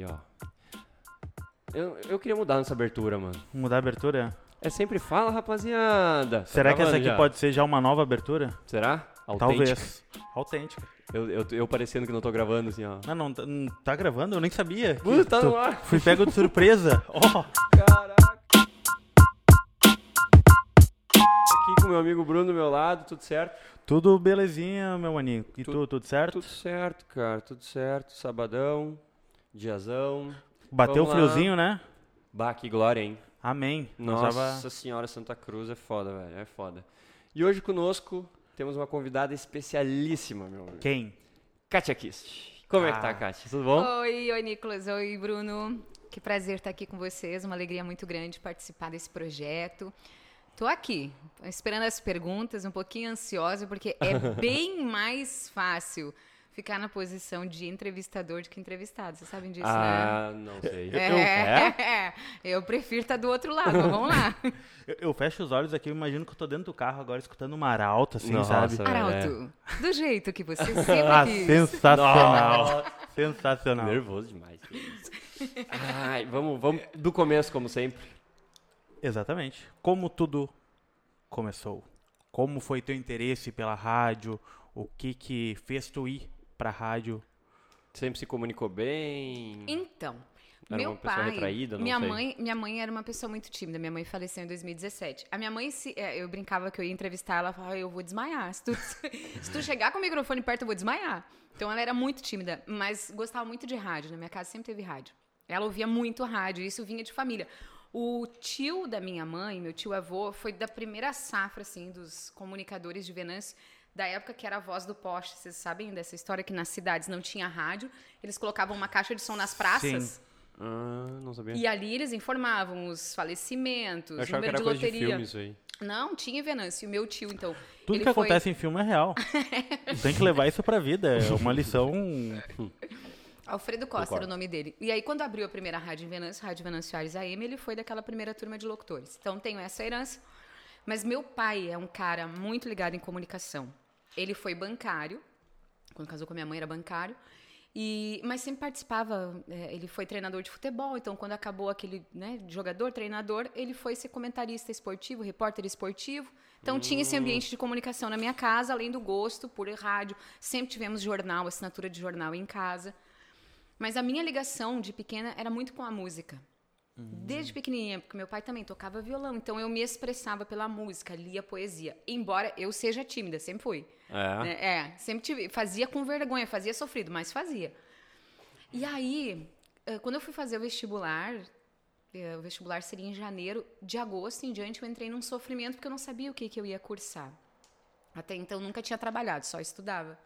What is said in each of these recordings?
E, ó. Eu, eu queria mudar nessa abertura, mano. Mudar a abertura? É sempre fala, rapaziada. Tá Será que essa aqui já? pode ser já uma nova abertura? Será? Autêntica? Talvez. Autêntica. Eu, eu, eu parecendo que não tô gravando, assim, ó. Não, não, tá- não tá gravando? Eu nem sabia. Uh, tá tu- no ar. Fui pego de surpresa. Ó, Caraca. Aqui com meu amigo Bruno do meu lado, tudo certo? tudo belezinha, meu maninho. E Tudo- tu, tudo certo? Tudo certo, cara, tudo certo. Sabadão, diazão. Bateu o lá. friozinho, né? Bah, que glória, hein? Amém. Nossa tava- senhora, Santa Cruz é foda, velho, é foda. E hoje conosco temos uma convidada especialíssima, meu amigo. Quem? Kátia Kist. Como é que tá, Ah. Kátia? Tudo bom? Oi, oi, Nicolas. Oi, Bruno. Que prazer estar aqui com vocês. Uma alegria muito grande participar desse projeto. Tô aqui, esperando as perguntas, um pouquinho ansiosa, porque é bem mais fácil ficar na posição de entrevistador do que entrevistado. Vocês sabem disso, né? ah, não sei. É, eu prefiro estar do outro lado, mas vamos lá. Eu, eu fecho os olhos aqui, eu imagino que eu tô dentro do carro agora escutando uma arauto, assim, Nossa, sabe? Arauto, do jeito que você sempre Ah, quis. sensacional. Sensacional. Nervoso demais. Ai, vamos, vamos do começo, como sempre. Exatamente. Como tudo começou? Como foi teu interesse pela rádio? O que que fez tu ir pra rádio? Sempre se comunicou bem. Então, Era meu uma pessoa pai, retraída, não minha sei. mãe, minha mãe era uma pessoa muito tímida. Minha mãe faleceu em 2017. A minha mãe, se, é, eu brincava que eu ia entrevistar ela, falava, eu vou desmaiar. Se tu, se tu chegar com o microfone perto, eu vou desmaiar. Então ela era muito tímida, mas gostava muito de rádio. Na minha casa sempre teve rádio. Ela ouvia muito rádio, isso vinha de família. O tio da minha mãe, meu tio avô, foi da primeira safra, assim, dos comunicadores de Venâncio, da época que era a voz do poste. Vocês sabem dessa história que nas cidades não tinha rádio, eles colocavam uma caixa de som nas praças. Sim. Ah, não sabia. E ali eles informavam os falecimentos, Eu achava que número era de coisa de loteria. filme isso aí. Não, tinha em Venâncio. O meu tio, então. Tudo ele que foi- acontece em filme é real. Tem que levar isso pra vida. É uma lição. Alfredo Costa era o nome dele. E aí, quando abriu a primeira rádio em Venâncio, Rádio Venâncio Aires AM, ele foi daquela primeira turma de locutores. Então, tenho essa herança. Mas meu pai é um cara muito ligado em comunicação. Ele foi bancário, quando casou com a minha mãe era bancário, e, mas sempre participava, é, ele foi treinador de futebol, então quando acabou aquele né, jogador, treinador, ele foi ser comentarista esportivo, repórter esportivo. Então tinha esse ambiente de comunicação na minha casa, além do gosto por rádio. Sempre tivemos jornal, assinatura de jornal em casa. Mas a minha ligação de pequena era muito com a música. Desde pequenininha, porque meu pai também tocava violão, então eu me expressava pela música, lia poesia. Embora eu seja tímida, sempre fui. É. né? É, sempre tive, fazia com vergonha, fazia sofrido, mas fazia. E aí, eh, quando eu fui fazer o vestibular, eh, o vestibular seria em janeiro, de agosto em diante eu entrei num sofrimento porque eu não sabia o que, que eu ia cursar. Até então nunca tinha trabalhado, só estudava.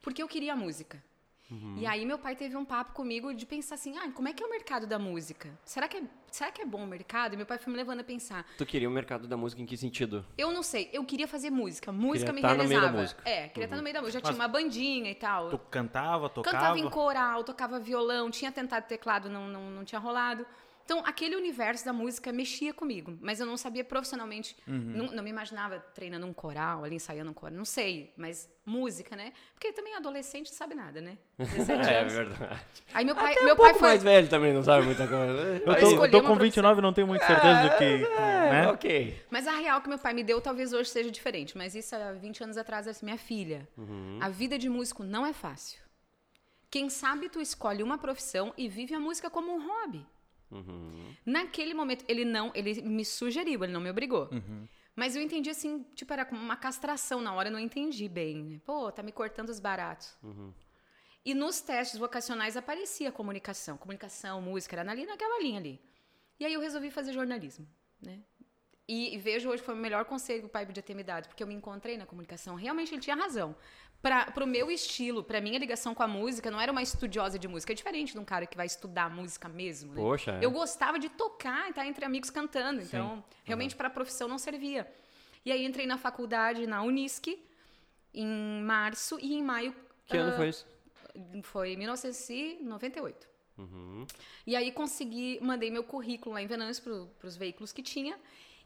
Porque eu queria música. E aí meu pai teve um papo comigo de pensar assim, ah, como é que é o mercado da música? Será que é, será que é bom o mercado? E meu pai foi me levando a pensar. Tu queria o mercado da música em que sentido? Eu não sei, eu queria fazer música, música Queria me tá no meio da realizava. música. É, queria estar no meio da música. Já Mas- tinha uma bandinha e tal. Tu cantava, tocava. Cantava em coral, tocava violão, tinha tentado teclado, não, não, não tinha rolado. Então, aquele universo da música mexia comigo, mas eu não sabia profissionalmente, não, não me imaginava treinando um coral, ali ensaiando um coral, não sei, mas música, né? Porque também adolescente não sabe nada, né? 17 É verdade. Aí meu pai, Até meu um pouco pai foi mais velho também não sabe muita coisa. Eu tô, eu tô com profissão. 29 e não tenho muita certeza do que. É, né? ok. Mas a real que meu pai me deu talvez hoje seja diferente. Mas isso há 20 anos atrás, é minha filha. A vida de músico não é fácil. Quem sabe tu escolhe uma profissão e vive a música como um hobby. Naquele momento, ele não, ele me sugeriu, ele não me obrigou. Mas eu entendi assim, tipo, era como uma castração na hora, eu não entendi bem. Pô, tá me cortando os baratos. E nos testes vocacionais aparecia comunicação. Comunicação, música, era ali naquela linha ali. E aí eu resolvi fazer jornalismo, né? E, e vejo hoje foi o melhor conselho que o pai podia ter me dado, porque eu me encontrei na comunicação. Realmente ele tinha razão. Para o meu estilo, para minha ligação com a música, não era uma estudiosa de música. É diferente de um cara que vai estudar música mesmo. Né? Poxa, é. Eu gostava de tocar e estar entre amigos cantando. Então, realmente para a profissão não servia. E aí entrei na faculdade, na Unisc, em março, e em maio. Que ano ah, foi isso? Foi 1998. E aí consegui, mandei meu currículo lá em Venâncio para os veículos que tinha.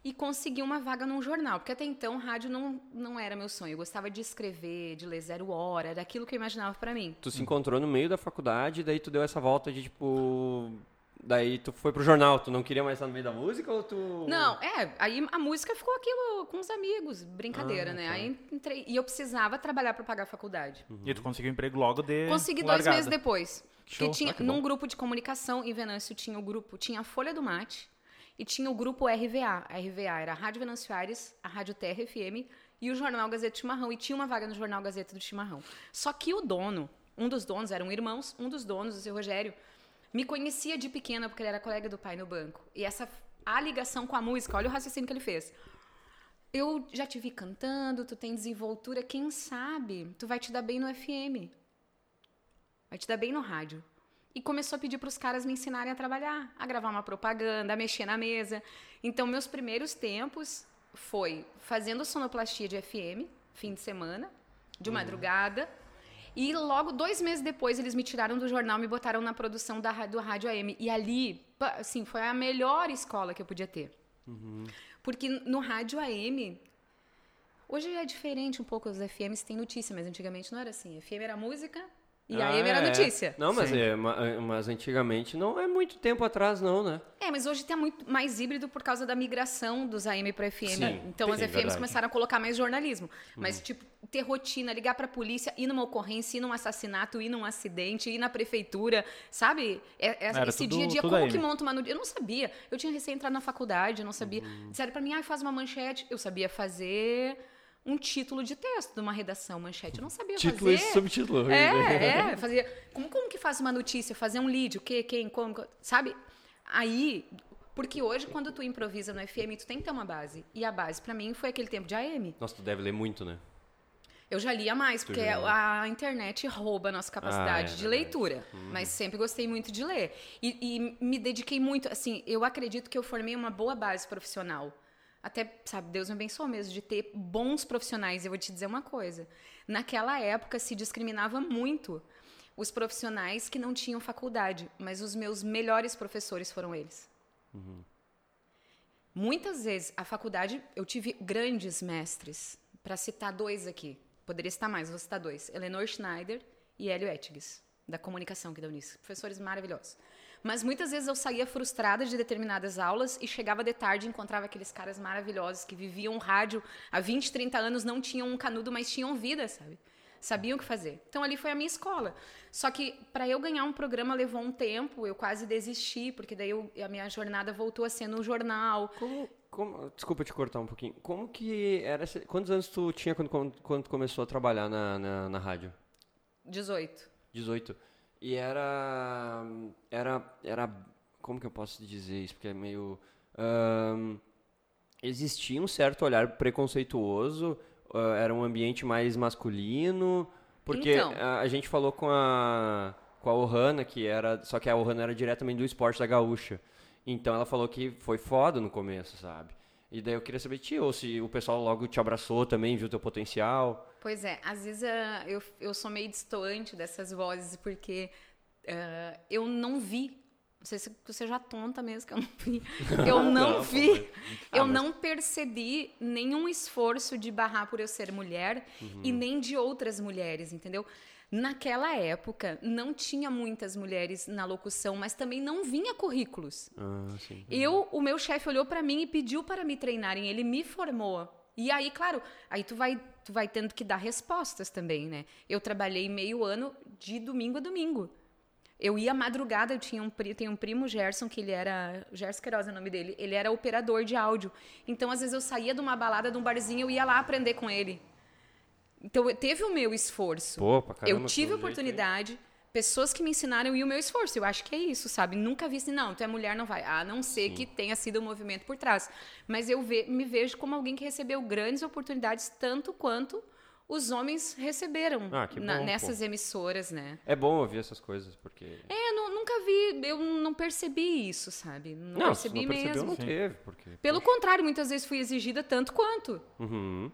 E consegui uma vaga num jornal, porque até então rádio não, não era meu sonho. Eu gostava de escrever, de ler zero hora, era aquilo que eu imaginava para mim. Tu se encontrou no meio da faculdade, daí tu deu essa volta de tipo. Daí tu foi pro jornal, tu não queria mais estar no meio da música ou tu. Não, é, aí a música ficou aquilo com os amigos, brincadeira, Ah, né? tá. Aí entrei, e eu precisava trabalhar para pagar a faculdade. E tu conseguiu emprego logo de Consegui dois largada. meses depois. Show. Porque tinha, Ah, que num grupo de comunicação em Venâncio tinha o grupo, tinha a Folha do Mate e tinha o grupo RVA. A RVA era a Rádio Venâncio Aires, a Rádio Terra FM e o Jornal Gazeta do Chimarrão. E tinha uma vaga no Jornal Gazeta do Chimarrão. Só que o dono, um dos donos, eram irmãos, um dos donos, o seu Rogério, me conhecia de pequena porque ele era colega do pai no banco. E essa a ligação com a música, olha o raciocínio que ele fez. Eu já te vi cantando, tu tem desenvoltura, quem sabe tu vai te dar bem no FM. Vai te dar bem no rádio. E começou a pedir para os caras me ensinarem a trabalhar, a gravar uma propaganda, a mexer na mesa. Então, meus primeiros tempos foi fazendo sonoplastia de FM, fim de semana, de madrugada. E logo, dois meses depois, eles me tiraram do jornal, me botaram na produção da, do Rádio AM. E ali, assim, foi a melhor escola que eu podia ter. Porque no Rádio AM, hoje é diferente um pouco, os FMs têm notícia, mas antigamente não era assim. FM era música e Ah, AM era é. notícia. Não, mas, Sim. é, ma- mas antigamente não é muito tempo atrás, não, né? É, mas hoje tá muito mais híbrido por causa da migração dos AM para FM. Sim, então as sim, FMs verdade. começaram a colocar mais jornalismo. Mas, tipo, ter rotina, ligar pra polícia, ir numa ocorrência, ir num assassinato, ir num acidente, ir na prefeitura, sabe? É- é- Era esse tudo- dia a dia, como AM. que monta uma notícia? Eu não sabia. Eu tinha recém entrado na faculdade, eu não sabia. Disseram pra mim, ah, faz uma manchete. Eu sabia fazer um título de texto de uma redação, manchete. Eu não sabia Título e fazer. subtítulo. É, é, fazia. Como, como que faz uma notícia? Fazer um lead, o quê, quem, como, co- sabe? Aí, porque hoje, quando tu improvisa no FM, tu tem que ter uma base. E a base, pra mim, foi aquele tempo de AM. Nossa, tu deve ler muito, né? Eu já lia mais, porque a internet rouba a nossa capacidade Ah, é de leitura. Mas sempre gostei muito de ler. E, e me dediquei muito, assim, eu acredito que eu formei uma boa base profissional. Até, sabe, Deus me abençoou mesmo de ter bons profissionais. Eu vou te dizer uma coisa. Naquela época se discriminava muito os profissionais que não tinham faculdade, mas os meus melhores professores foram eles. Muitas vezes a faculdade eu tive grandes mestres, para citar dois aqui. Poderia citar mais, vou citar dois: Eleanor Schneider e Hélio Ettigs, da comunicação aqui da Unis. Professores maravilhosos. Mas muitas vezes eu saía frustrada de determinadas aulas e chegava de tarde e encontrava aqueles caras maravilhosos que viviam rádio há 20, 30 anos, não tinham um canudo, mas tinham vida, sabe? Sabiam o que fazer. Então ali foi a minha escola. Só que para eu ganhar um programa levou um tempo, eu quase desisti, porque daí eu- a minha jornada voltou a ser no jornal. Como, como- desculpa te cortar um pouquinho. Como que era. Quantos anos tu tinha quando, quando, quando começou a trabalhar na, na, na rádio? 18. 18. E era. Era. Era. Como que eu posso dizer isso? Porque é meio. ahn, existia um certo olhar preconceituoso, ah, era um ambiente mais masculino. Porque Então. a, a gente falou com a. Com a Ohana, que era. Só que a Ohana era diretamente do esporte da gaúcha. Então ela falou que foi foda no começo, sabe? E daí eu queria saber de ti, ou se o pessoal logo te abraçou também, viu teu potencial. Pois é, às vezes ah, eu, eu sou meio distante dessas vozes, porque ah, eu não vi. Não sei se tu seja tonta mesmo, que eu não vi. Eu não, Não, vi. mas- eu Ah, mas- não percebi nenhum esforço de barrar por eu ser mulher e nem de outras mulheres, entendeu? Naquela época, não tinha muitas mulheres na locução, mas também não vinha currículos. Ah, sim. Eu, o meu chefe olhou pra mim e pediu para me treinarem, ele me formou. E aí, claro, aí tu vai, tu vai tendo que dar respostas também, né? Eu trabalhei meio ano de domingo a domingo. Eu ia madrugada, eu tinha um, tenho um primo, Gerson, que ele era. Gerson Queiroz é o nome dele. Ele era operador de áudio. Então, às vezes, eu saía de uma balada, de um barzinho, eu ia lá aprender com ele. Então, teve o meu esforço. Pô, pra caramba, eu tive jeito, oportunidade, pessoas que me ensinaram e o meu esforço. Eu acho que é isso, sabe? Nunca vi assim, não, tu é mulher, não vai. A não ser que tenha sido um movimento por trás. Mas eu ve- me vejo como alguém que recebeu grandes oportunidades, tanto quanto os homens receberam Ah, que na- bom, nessas emissoras, né? É bom ouvir essas coisas, porque. É, eu nu- nunca vi, eu não percebi isso, sabe? Não, Não, percebi não percebeu, mesmo. não teve, porque. Pelo contrário, muitas vezes fui exigida tanto quanto. Uhum.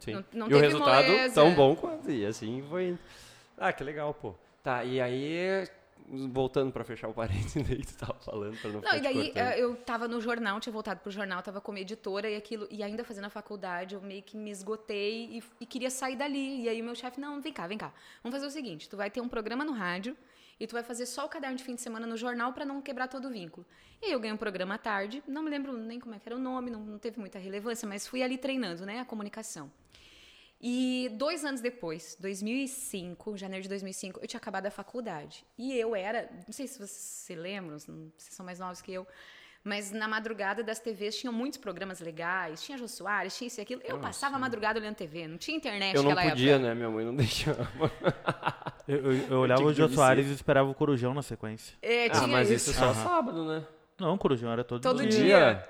Sim. Não, não e o resultado moleza. tão bom quanto. E assim foi. Ah, que legal, pô. Tá, e aí. voltando pra fechar o parênteses daí que tu tava falando, pra não, Não, e daí eh, eu tava no jornal, tinha voltado pro jornal, tava como editora e aquilo, e ainda fazendo a faculdade, eu meio que me esgotei e, e queria sair dali. E aí o meu chefe, não, vem cá, vem cá. Vamos fazer o seguinte: tu vai ter um programa no rádio e tu vai fazer só o caderno de fim de semana no jornal pra não quebrar todo o vínculo. E aí eu ganhei um programa à tarde, não me lembro nem como é que era o nome, não, não teve muita relevância, mas fui ali treinando, né, a comunicação. E dois anos depois, 2005, janeiro de 2005, eu tinha acabado a faculdade. E eu era, não sei se vocês se lembram, vocês são mais novos que eu, mas na madrugada das TVs tinham muitos programas legais, tinha Jô Soares, tinha isso e aquilo. Eu passava a madrugada olhando TV, não tinha internet Eu não podia, época. né? Minha mãe não deixava. Eu, eu- eu olhava tinha o Jô Soares e esperava o Corujão na sequência. É, ah, tinha mas isso. isso só Aham. sábado, né? Não, o Corujão era todo, Todo dia. dia.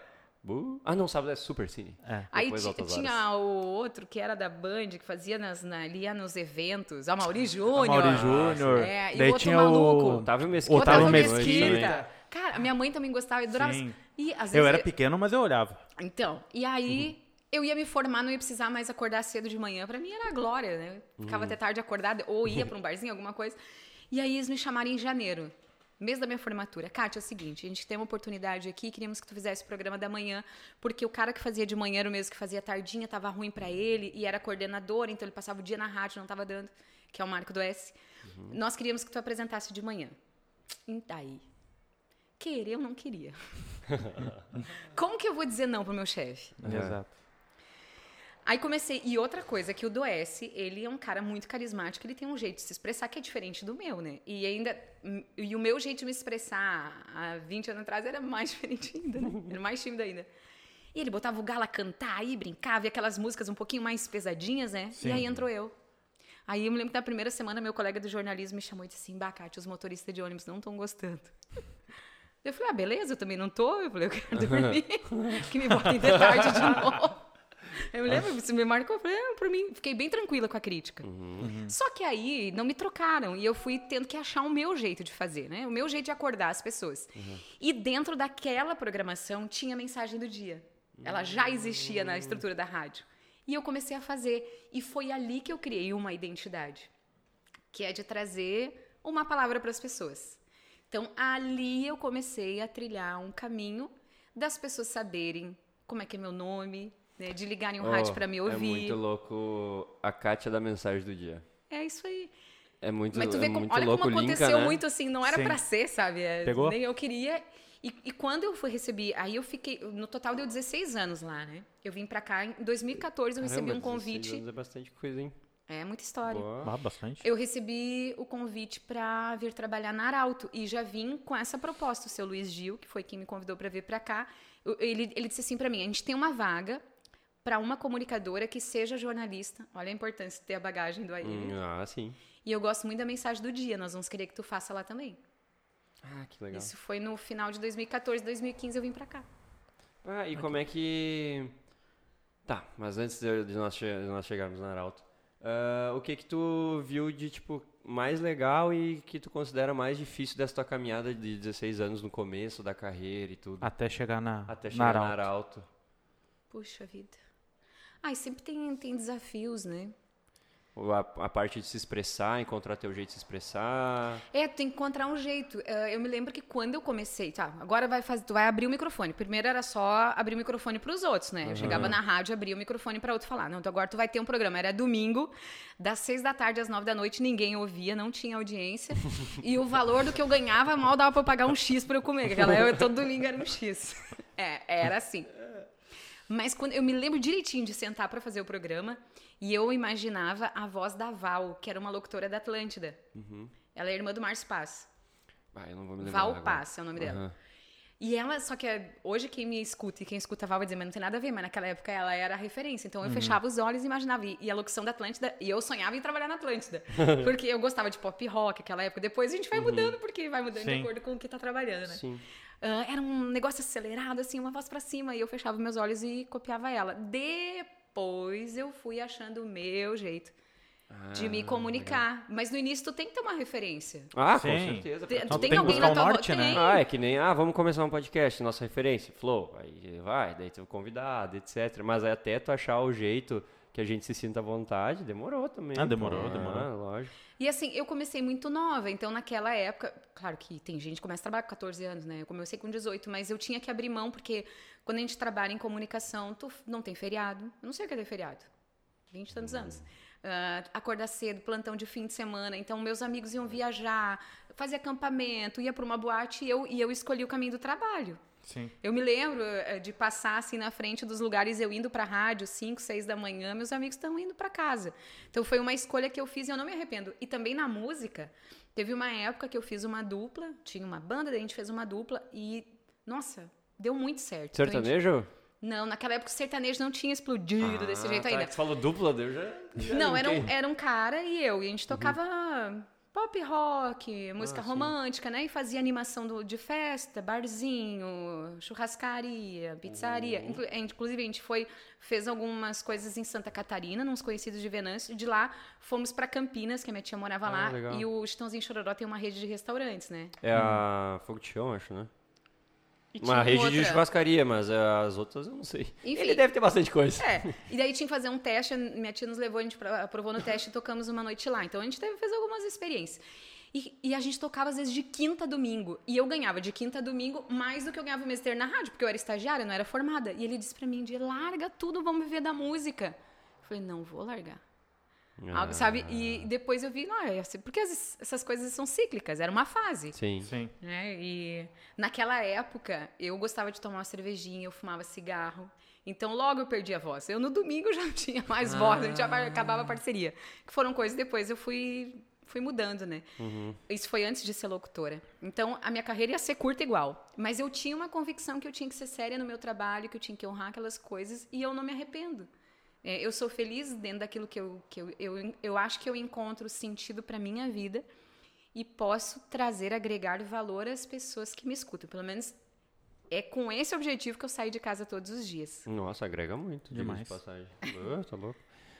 Ah, não, sábado é Super Cine. É. Aí tinha o outro que era da Band, que fazia nas, na, ia nos eventos, a Mauri Júnior. Mauri Júnior. É, e Daí o outro tinha maluco. o... Otávio Mesquita. Otávio Otávio Mesquita. Cara, minha mãe também gostava, eu adorava. Sim. E às vezes Eu era pequeno, mas eu olhava. Então, e aí eu ia me formar, não ia precisar mais acordar cedo de manhã. Pra mim era a glória, né? Ficava até tarde acordada, ou ia pra um barzinho, alguma coisa. E aí eles me chamaram em janeiro, mês da minha formatura. Kátia, é o seguinte, a gente tem uma oportunidade aqui, queríamos que tu fizesse o programa da manhã, porque o cara que fazia de manhã era o mesmo que fazia tardinha, tava ruim pra ele, e era coordenador, então ele passava o dia na rádio, não tava dando, que é o Marco do S. Nós queríamos que tu apresentasse de manhã. E daí? Querer eu não queria. Como que eu vou dizer não pro meu chefe? É. Exato. Aí comecei. E outra coisa, que o do S, ele é um cara muito carismático, ele tem um jeito de se expressar que é diferente do meu, né? E ainda. E o meu jeito de me expressar há 20 anos atrás era mais diferente ainda, né? Era mais tímido ainda. E ele botava o galo a cantar aí, brincava, e aquelas músicas um pouquinho mais pesadinhas, né? Sim. E aí entrou eu. Aí eu me lembro que na primeira semana meu colega do jornalismo me chamou e disse assim: Bacate, os motoristas de ônibus não estão gostando. Eu falei, ah, beleza, eu também não tô. Eu falei, eu quero dormir. que me botem de tarde de novo. Eu me lembro, você me marcou, eu falei, ah, pra mim, fiquei bem tranquila com a crítica. Só que aí não me trocaram e eu fui tendo que achar o meu jeito de fazer, né? O meu jeito de acordar as pessoas. E dentro daquela programação tinha a mensagem do dia. Ela já existia na estrutura da rádio. E eu comecei a fazer. E foi ali que eu criei uma identidade, que é de trazer uma palavra para as pessoas. Então, ali eu comecei a trilhar um caminho das pessoas saberem como é que é meu nome, né? de ligarem o rádio Oh, para me É ouvir. muito louco a Kátia da mensagem do dia. É isso aí. É muito, Mas tu é vê como, muito olha louco como o Linka, aconteceu né? muito assim, não era pra ser, sabe? É, Pegou? Nem eu queria. E, e quando eu fui receber, aí eu fiquei, no total deu 16 anos lá, né? Eu vim pra cá em 2014, eu recebi Caramba, um 16 convite. anos É bastante coisa, hein? É muita história. Boa. Ah, bastante. Eu recebi o convite para vir trabalhar na Arauto e já vim com essa proposta. O seu Luiz Gil, que foi quem me convidou para vir para cá, ele, ele disse assim para mim: a gente tem uma vaga para uma comunicadora que seja jornalista. Olha a importância de ter a bagagem do aí. Hum, ah, sim. E eu gosto muito da mensagem do dia. Nós vamos querer que tu faça lá também. Ah, que legal. Isso foi no final de 2014, 2015 eu vim para cá. Ah, e como é que... Tá, mas antes de, de nós, che- de nós chegarmos na Arauto, ah, o que que tu viu de, tipo, mais legal e que tu considera mais difícil dessa tua caminhada de 16 anos no começo da carreira e tudo? Até chegar na, Até chegar na Arauto. Arauto. Puxa vida. Ai, sempre tem, tem desafios, né? A, a parte de se expressar, encontrar teu jeito de se expressar. É, tu tem que encontrar um jeito. Eh, eu me lembro que quando eu comecei, tá, agora vai fazer, tu vai abrir o microfone. Primeiro era só abrir o microfone para os outros, né? Eu chegava na rádio, abria o microfone para outro falar. Não, então agora tu vai ter um programa. Era domingo, das seis da tarde às nove da noite, ninguém ouvia, não tinha audiência. e o valor do que eu ganhava mal dava para pagar um X para eu comer. eu, todo domingo era um X. É, era assim. Mas quando eu me lembro direitinho de sentar para fazer o programa e eu imaginava a voz da Val, que era uma locutora da Atlântida. Ela é irmã do Márcio Paz. Ah, eu não vou me lembrar Val agora. Paz é o nome dela. Aham. E ela, só que é- hoje quem me escuta e quem escuta a Val vai dizer, mas não tem nada a ver, mas naquela época ela era a referência. Uhum. Então eu fechava os olhos e imaginava. E, e a locução da Atlântida, e eu sonhava em trabalhar na Atlântida. porque eu gostava de pop rock naquela época. Depois a gente vai mudando, porque vai mudando de Sim. acordo com o que tá trabalhando, né? Sim. Ah, era um negócio acelerado, assim, uma voz pra cima, e eu fechava meus olhos e copiava ela. Depois eu fui achando o meu jeito de me Ah, comunicar. Mas no início tu tem que ter uma referência. Ah, com Sim. certeza. Te- pra Tu tem, tem alguém na tua vo- norte, né? tem. Ah, é que nem, ah, vamos começar um podcast, nossa referência, Flow. Aí vai, daí tu convidado, etc. Mas aí até tu achar o jeito que a gente se sinta à vontade, demorou também. Ah, demorou, pô. demorou. Ah, lógico. E assim, eu comecei muito nova, então naquela época, claro que tem gente que começa a trabalhar com 14 anos, né? Eu comecei com 18, mas eu tinha que abrir mão, porque quando a gente trabalha em comunicação, tu não tem feriado. Eu não sei o que é ter feriado. 20 e tantos anos. Ah, acordar cedo, plantão de fim de semana. Então, meus amigos iam viajar, fazer acampamento, ia para uma boate e eu, e eu escolhi o caminho do trabalho. Sim. Eu me lembro eh, de passar assim na frente dos lugares, eu indo para rádio, 5, 6 da manhã, meus amigos estão indo para casa. Então foi uma escolha que eu fiz e eu não me arrependo. E também na música, teve uma época que eu fiz uma dupla, tinha uma banda, daí a gente fez uma dupla e, nossa, deu muito certo. Então, gente- Sertanejo? Não, naquela época o sertanejo não tinha explodido desse Ah, jeito tá, ainda. Você falou dupla, eu já. já Não, era um, era um cara e eu. E a gente tocava pop rock, música Ah, romântica, né? E fazia animação do- de festa, barzinho, churrascaria, pizzaria. Uhum. Inclu- Inclusive, a gente foi, fez algumas coisas em Santa Catarina, nos conhecidos de Venâncio. De lá, fomos para Campinas, que a minha tia morava Ah, lá. legal. E o Chitãozinho Chororó tem uma rede de restaurantes, né? É a Fogo de Chão, acho, né? Uma rede de outra- churrascaria, mas eh, as outras eu não sei. Enfim. Ele deve ter bastante coisa. É, e daí tinha que fazer um teste, minha tia nos levou, a gente aprovou no teste e tocamos uma noite lá. Então a gente teve fez algumas experiências. E, e a gente tocava às vezes de quinta a domingo. E eu ganhava de quinta a domingo mais do que eu ganhava o mês inteiro na rádio, porque eu era estagiária, não era formada. E ele disse pra mim, de larga tudo, vamos viver da música. Eu falei, não vou largar. Algo, sabe? E depois eu vi, não, é assim, porque as- essas coisas são cíclicas, era uma fase. Sim. Sim. né? E naquela época, eu gostava de tomar uma cervejinha, eu fumava cigarro. Então, logo eu perdi a voz. Eu, no domingo, já não tinha mais voz, a gente já acabava a parceria. Que foram coisas depois eu fui, fui mudando, né? Isso foi antes de ser locutora. Então, a minha carreira ia ser curta igual. Mas eu tinha uma convicção que eu tinha que ser séria no meu trabalho, que eu tinha que honrar aquelas coisas, e eu não me arrependo. É, eu sou feliz dentro daquilo que eu, que eu, eu, eu acho que eu encontro sentido para minha vida e posso trazer, agregar valor às pessoas que me escutam. Pelo menos é com esse objetivo que eu saio de casa todos os dias. Nossa, agrega muito. Demais. De passagem. Tá louco.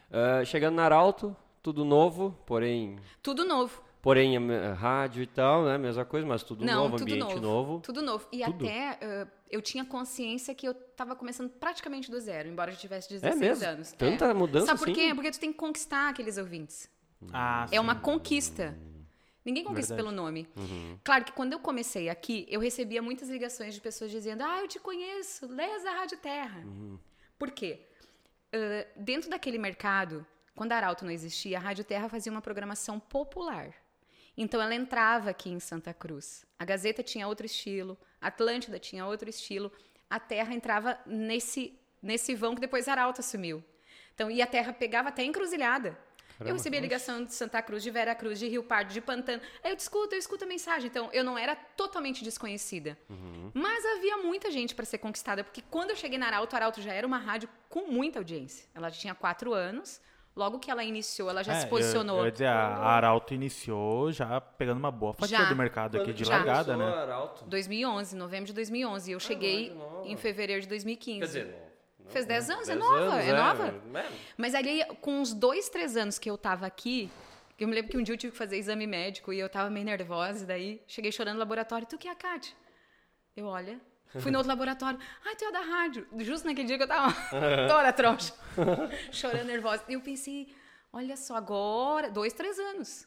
Ah, chegando na Arauto, tudo novo, porém. Tudo novo. Porém, rádio e tal, né? Mesma coisa, mas tudo Não, novo, tudo ambiente novo. novo. Tudo novo. E Tudo? até eh, eu tinha consciência que eu estava começando praticamente do zero, embora eu tivesse 16 É mesmo? anos. Tanta É. mudança Sabe por assim? quê? Porque tu tem que conquistar aqueles ouvintes. Ah, É uma sim. conquista. Ninguém conquista Verdade. pelo nome. Uhum. Claro que quando eu comecei aqui, eu recebia muitas ligações de pessoas dizendo: Ah, eu te conheço, lês a Rádio Terra. Uhum. Por quê? Ah, dentro daquele mercado, quando a Arauto não existia, a Rádio Terra fazia uma programação popular. Então ela entrava aqui em Santa Cruz. A Gazeta tinha outro estilo, a Atlântida tinha outro estilo. A Terra entrava nesse, nesse vão que depois Arauto assumiu. Então, e a Terra pegava até encruzilhada. eu recebia ligação de Santa Cruz, de Vera Cruz, de Rio Pardo, de Pantano. Aí eu discuto, eu escuto a mensagem. Então, eu não era totalmente desconhecida. Mas havia muita gente para ser conquistada, porque quando eu cheguei na Arauto, a Arauto já era uma rádio com muita audiência. Ela tinha quatro anos. Logo que ela iniciou, ela já É, se posicionou. Eu, eu dizer, a Arauto iniciou já pegando uma boa fatia Já. do mercado aqui de que largada, começou né? a Arauto? 2011, novembro de 2011. E eu cheguei mas é nova. em fevereiro de 2015. Quer dizer. Não, Fez 10 né? anos, é 10 nova, anos, é nova. É. Mas ali, com uns dois, três anos que eu tava aqui, eu me lembro que um dia eu tive que fazer exame médico e eu tava meio nervosa, e daí cheguei chorando no laboratório. Tu que é a Kátia? Eu, olha. Fui no outro laboratório. Ai, tu é da rádio. Justo naquele dia que eu tava toda troncha. chorando nervosa. E eu pensei, olha só, agora, dois, três anos.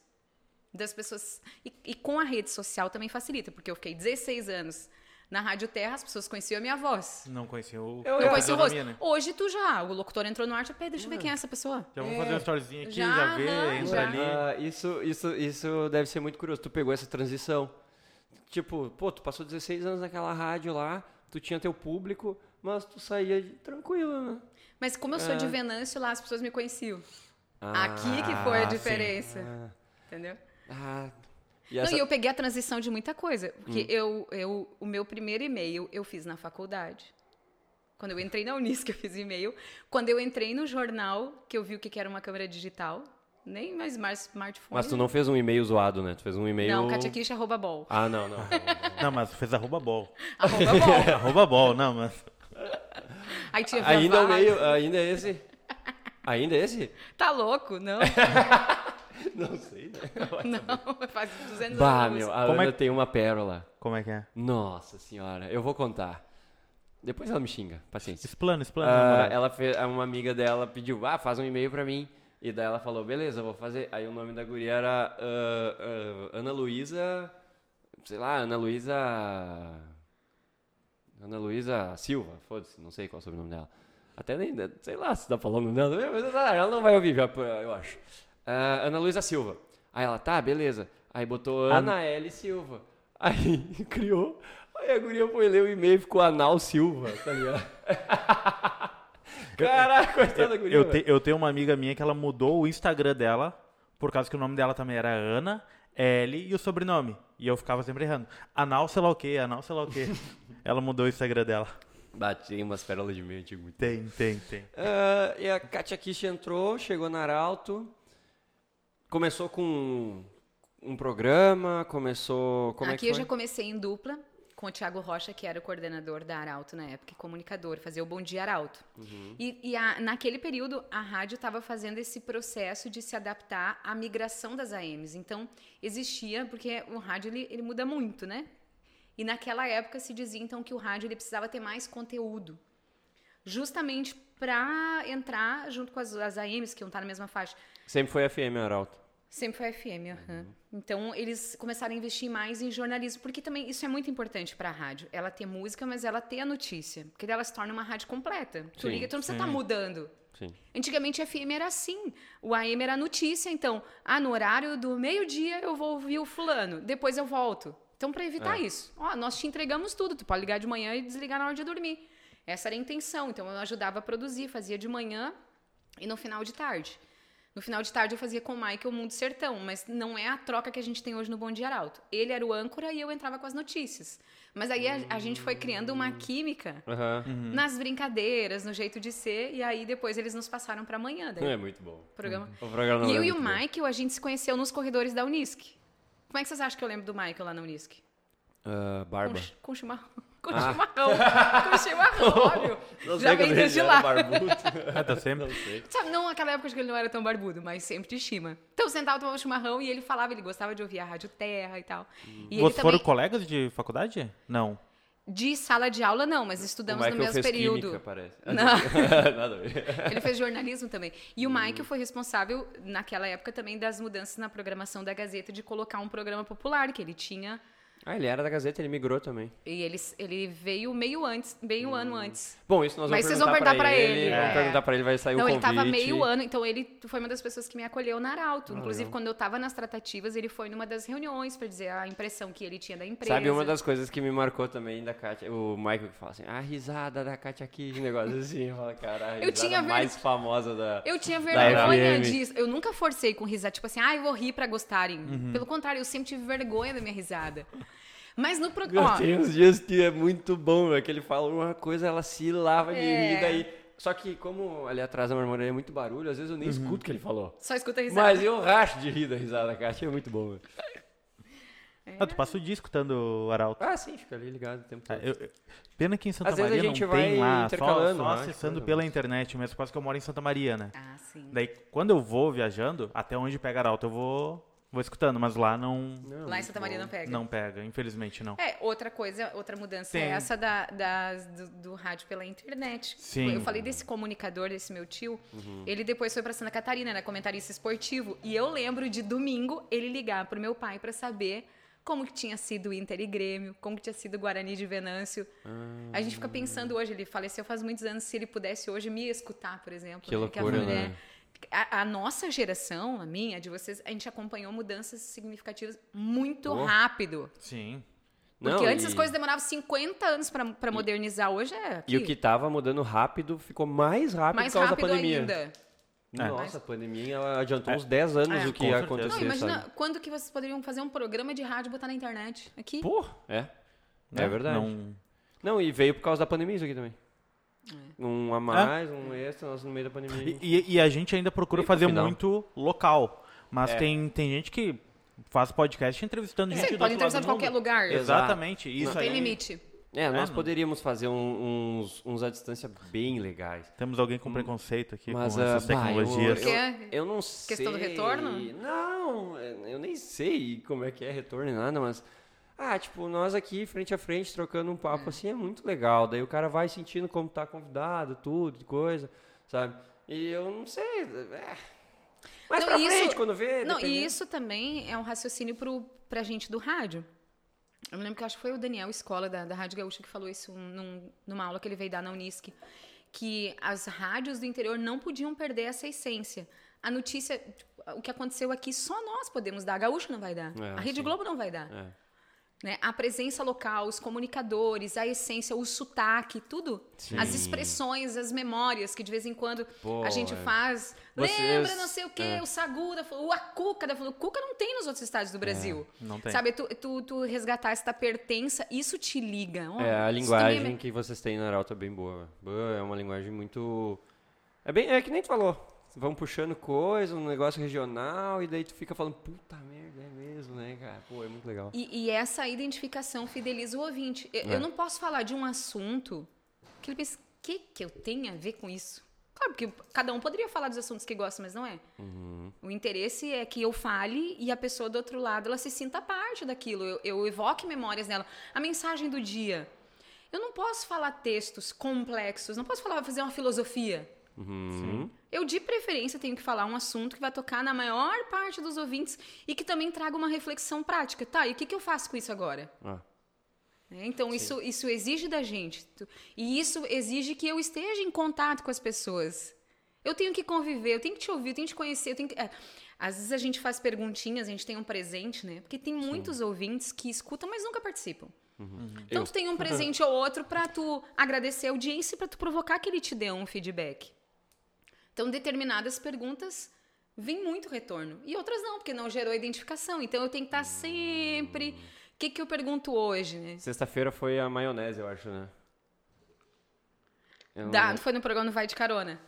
Das pessoas. E, e com a rede social também facilita, porque eu fiquei 16 anos na Rádio Terra, as pessoas conheciam a minha voz. Não conhecia o. Eu- conheci o rosto. né? Hoje tu já, o locutor entrou no ar, já, "Pera, deixa eu ver quem é essa pessoa. Já vamos fazer uma storyzinha aqui, Já, já, vê, entra já. ali. Ah, isso, isso, isso deve ser muito curioso. Tu pegou essa transição. Tipo, pô, tu passou 16 anos naquela rádio lá, tu tinha teu público, mas tu saía tranquilo, né? Mas como eu sou É. de Venâncio, lá as pessoas me conheciam. Ah, Aqui que foi a sim. diferença. Ah, Entendeu? ah. E Não, essa- e eu peguei a transição de muita coisa. Porque eu, eu, o meu primeiro e-mail eu fiz na faculdade. Quando eu entrei na Unisc, eu fiz e-mail. Quando eu entrei no jornal, que eu vi o que era uma câmera digital. Nem mais smart- smartphone. Mas tu não fez um e-mail zoado, né? Tu fez um e-mail. Não, katiakish.bol. Ah, não, não. Não, mas fez arroba bol. Arroba bol. arroba bol, não, mas. Aí tinha ainda é o meio. Ainda é esse? Ainda é esse? Tá louco? Não, Não sei, né? não. Faz 200 Bah, anos. meu, a Como é Ana que- tem uma pérola. Como é que é? Nossa senhora, eu vou contar. Depois ela me xinga, paciência. Explana, explana. Ah, ela fez, uma amiga dela pediu, ah, faz um e-mail pra mim. E daí ela falou, beleza, vou fazer. Aí o nome da guria era ah, ah, Ana Luísa, sei lá, Ana Luísa... Ana Luísa Silva, foda-se, não sei qual é o sobrenome dela. Até nem, sei lá se dá pra falar o nome dela, mas, ela não vai ouvir, já, eu acho. Ah, Ana Luísa Silva. Aí ela, tá, beleza. Aí botou Ana L. Silva. Aí criou. Aí a guria foi ler o e-mail e ficou Anal Silva, tá ligado? Caraca, coitada da guria. Eu, te- eu tenho uma amiga minha que ela mudou o Instagram dela, por causa que o nome dela também era Ana, L e o sobrenome. E eu ficava sempre errando. Anal sei lá o quê, anal sei lá o quê. ela mudou o Instagram dela. Bati umas pérolas de meio antigo. Tem, tem, tem. Ah, e a Katia Kish entrou, chegou na Arauto, começou com um programa, começou. Como Aqui é eu que já foi? comecei em dupla com o Thiago Rocha, que era o coordenador da Arauto na época, e comunicador, fazia o Bom Dia Arauto. Uhum. E, e a- naquele período, a rádio estava fazendo esse processo de se adaptar à migração das AMs. Então, existia, porque o rádio ele, ele muda muito, né? E naquela época se dizia, então, que o rádio ele precisava ter mais conteúdo. Justamente para entrar junto com as, as AMs, que iam estar na mesma faixa. Sempre foi FM Arauto. Sempre foi FM, aham. Então eles começaram a investir mais em jornalismo, porque também isso é muito importante para a rádio. Ela ter música, mas ela ter a notícia, porque daí ela se torna uma rádio completa. Tu Sim, liga, tu não precisa estar mudando. Sim. Antigamente a FM era assim. O AM era notícia, então, ah, no horário do meio-dia eu vou ouvir o fulano, depois eu volto. Então, para evitar É. isso, ó, nós te entregamos tudo, tu pode ligar de manhã e desligar na hora de dormir. Essa era a intenção. Então, eu ajudava a produzir, fazia de manhã e no final de tarde. No final de tarde eu fazia com o Michael o Mundo Sertão, mas não é a troca que a gente tem hoje no Bom Dia Arauto. Ele era o âncora e eu entrava com as notícias. Mas aí a, a gente foi criando uma química Aham. nas brincadeiras, no jeito de ser, e aí depois eles nos passaram para amanhã. Daí, É muito bom. o programa. O programa E é eu e o muito bom. Michael, a gente se conheceu nos corredores da Unisc. Como é que vocês acham que eu lembro do Michael lá na Unisc? Com, barba. chi- com chimarrão. Com Ah. chimarrão. com chimarrão, óbvio. Não Já vem desde ele lá. era barbudo. Ah, tá sempre. Não sei. Sabe, não naquela época que ele não era tão barbudo, mas sempre de chima. Então eu sentava, tomava chimarrão e ele falava, ele gostava de ouvir a Rádio Terra e tal. E ele Vocês também, foram colegas de faculdade? Não. de sala de aula não, mas O estudamos no Michael mesmo fez período. química, parece. Não. Nada a ver. Ele fez jornalismo também. E Hum. o Michael foi responsável, naquela época, também das mudanças na programação da Gazeta, de colocar um programa popular, que ele tinha. Ah, ele era da Gazeta, ele migrou também. E ele, ele veio meio antes, meio ano antes. Bom, isso nós Mas vamos vocês vão perguntar perguntar pra ele. Vamos É. perguntar pra ele, vai sair Não, o ele convite. tava meio ano, então ele foi uma das pessoas que me acolheu na Arauto. Ah, Inclusive, legal. quando eu tava nas tratativas, ele foi numa das reuniões pra dizer a impressão que ele tinha da empresa. Sabe uma das coisas que me marcou também da Kátia? O Michael que fala assim, a risada da Kátia aqui, de negócio assim. Eu falo, cara, a Eu tinha ver- mais famosa da... Eu tinha vergonha disso. Eu nunca forcei com risada. Tipo assim, ah, eu vou rir pra gostarem. Uhum. Pelo contrário, eu sempre tive vergonha da minha risada. Mas no programa. Tem uns dias que é muito bom, é que ele fala uma coisa, ela se lava de É. rir, daí... Só que como ali atrás da marmoraria é muito barulho, às vezes eu nem escuto o que ele falou. Só escuta a risada. Mas eu racho de rir da risada da Kátia, é muito bom. velho. Ah, tu passa o dia escutando o Arauto. Ah, sim, fica ali ligado o tempo Ah, todo. eu- eu- pena que em Santa Às vezes a Maria gente não vai tem lá, só, só né, acessando pela internet mesmo, quase que eu moro em Santa Maria, né? Ah, sim. Daí, quando eu vou viajando, até onde pega Arauto, eu vou, vou escutando, mas lá não, Não, Lá em Santa Maria não pega. não pega, infelizmente não. É, outra coisa, outra mudança Tem. é essa da, das- do, do rádio pela internet. Sim. Eu falei desse comunicador, desse meu tio. Uhum. Ele depois foi pra Santa Catarina, né? Comentarista esportivo. E eu lembro de domingo ele ligar pro meu pai pra saber como que tinha sido o Inter e Grêmio, como que tinha sido o Guarani de Venâncio. Ah. A gente fica pensando hoje, ele faleceu faz muitos anos, se ele pudesse hoje me escutar, por exemplo. Que né? loucura, a, mulher- né? A, a nossa geração, a minha, a de vocês, a gente acompanhou mudanças significativas muito Oh. rápido. Sim. Porque Não, antes e- as coisas demoravam 50 anos pra pra modernizar, hoje é aqui. E o que tava mudando rápido ficou mais rápido mais por causa rápido da pandemia. ainda. Nossa, a pandemia ela adiantou É. uns 10 anos É, o que ia acontecer, Não, imagina sabe? quando que vocês poderiam fazer um programa de rádio e botar na internet. Aqui. Pô, É. né? É verdade. Não... Não, e veio por causa da pandemia isso aqui também. É. Um a mais, um extra, nós no meio da pandemia. E, e- a gente ainda procura E fazer muito local. Mas É. tem, tem gente que faz podcast entrevistando gente Você do pode lado entrevistar do de qualquer lugar. Exatamente. Isso Não tem aí. limite. É, nós não. poderíamos fazer um- uns, uns à distância bem legais. Temos alguém com preconceito aqui Mas, com ah, essas bah, tecnologias. eu, eu, eu não sei. Questão do retorno? Não, eu nem sei como é que é retorno e nada, mas. Ah, tipo, nós aqui, frente a frente, trocando um papo assim, é muito legal. Daí o cara vai sentindo como tá convidado, tudo, coisa, sabe? E eu não sei. É... Não, pra isso- frente, quando vê. Não, dependendo. e isso também é um raciocínio pro, pra gente do rádio. Eu me lembro que acho que foi o Daniel Escola, da, da Rádio Gaúcha, que falou isso num- numa aula que ele veio dar na Unisc. Que as rádios do interior não podiam perder essa essência. A notícia, tipo, o que aconteceu aqui, só nós podemos dar. A Gaúcha não vai dar. É, a Rede sim. Globo não vai dar. É. né? A presença local, os comunicadores, a essência, o sotaque, tudo. As expressões, as memórias que de vez em quando Pô, a gente é. faz. Vocês- Lembra, não sei o quê, é. o Saguda, o Acuca, da- o Cuca não tem nos outros estados do Brasil. não tem. Sabe, tu, tu, tu resgatar essa pertença, isso te liga. Ó, É, a linguagem é- que vocês têm na Arauto é bem boa. Boa, É uma linguagem muito. É bem. É que nem tu falou. Vão puxando coisa, um negócio regional, e daí tu fica falando, puta merda, é mesmo, né, cara? Pô, é muito legal. E, e essa identificação fideliza o ouvinte. Eu, É. eu não posso falar de um assunto que ele pensa, o que, que eu tenho a ver com isso? Claro, porque cada um poderia falar dos assuntos que gosta, mas não é. Uhum. O interesse é que eu fale e a pessoa do outro lado ela se sinta parte daquilo. Eu, eu evoque memórias nela. A mensagem do dia. Eu não posso falar textos complexos, não posso falar fazer uma filosofia. Uhum. Eu, de preferência, tenho que falar um assunto que vai tocar na maior parte dos ouvintes e que também traga uma reflexão prática. Tá, e o que, que eu faço com isso agora? Ah, né? Então, isso, isso exige da gente. E isso exige que eu esteja em contato com as pessoas. Eu tenho que conviver, eu tenho que te ouvir, eu tenho que te conhecer. Eu tenho que... é, às vezes a gente faz perguntinhas, a gente tem um presente, né? Porque tem muitos ouvintes que escutam, mas nunca participam. Então, Eu. tu tem um presente ou outro pra tu agradecer a audiência e pra tu provocar que ele te dê um feedback. Então, determinadas perguntas vêm muito retorno. E outras não, porque não gerou identificação. Então, eu tenho que estar sempre... O que, que eu pergunto hoje, né? Sexta-feira foi a maionese, eu acho, né? Eu não Da, foi no programa Vai de Carona.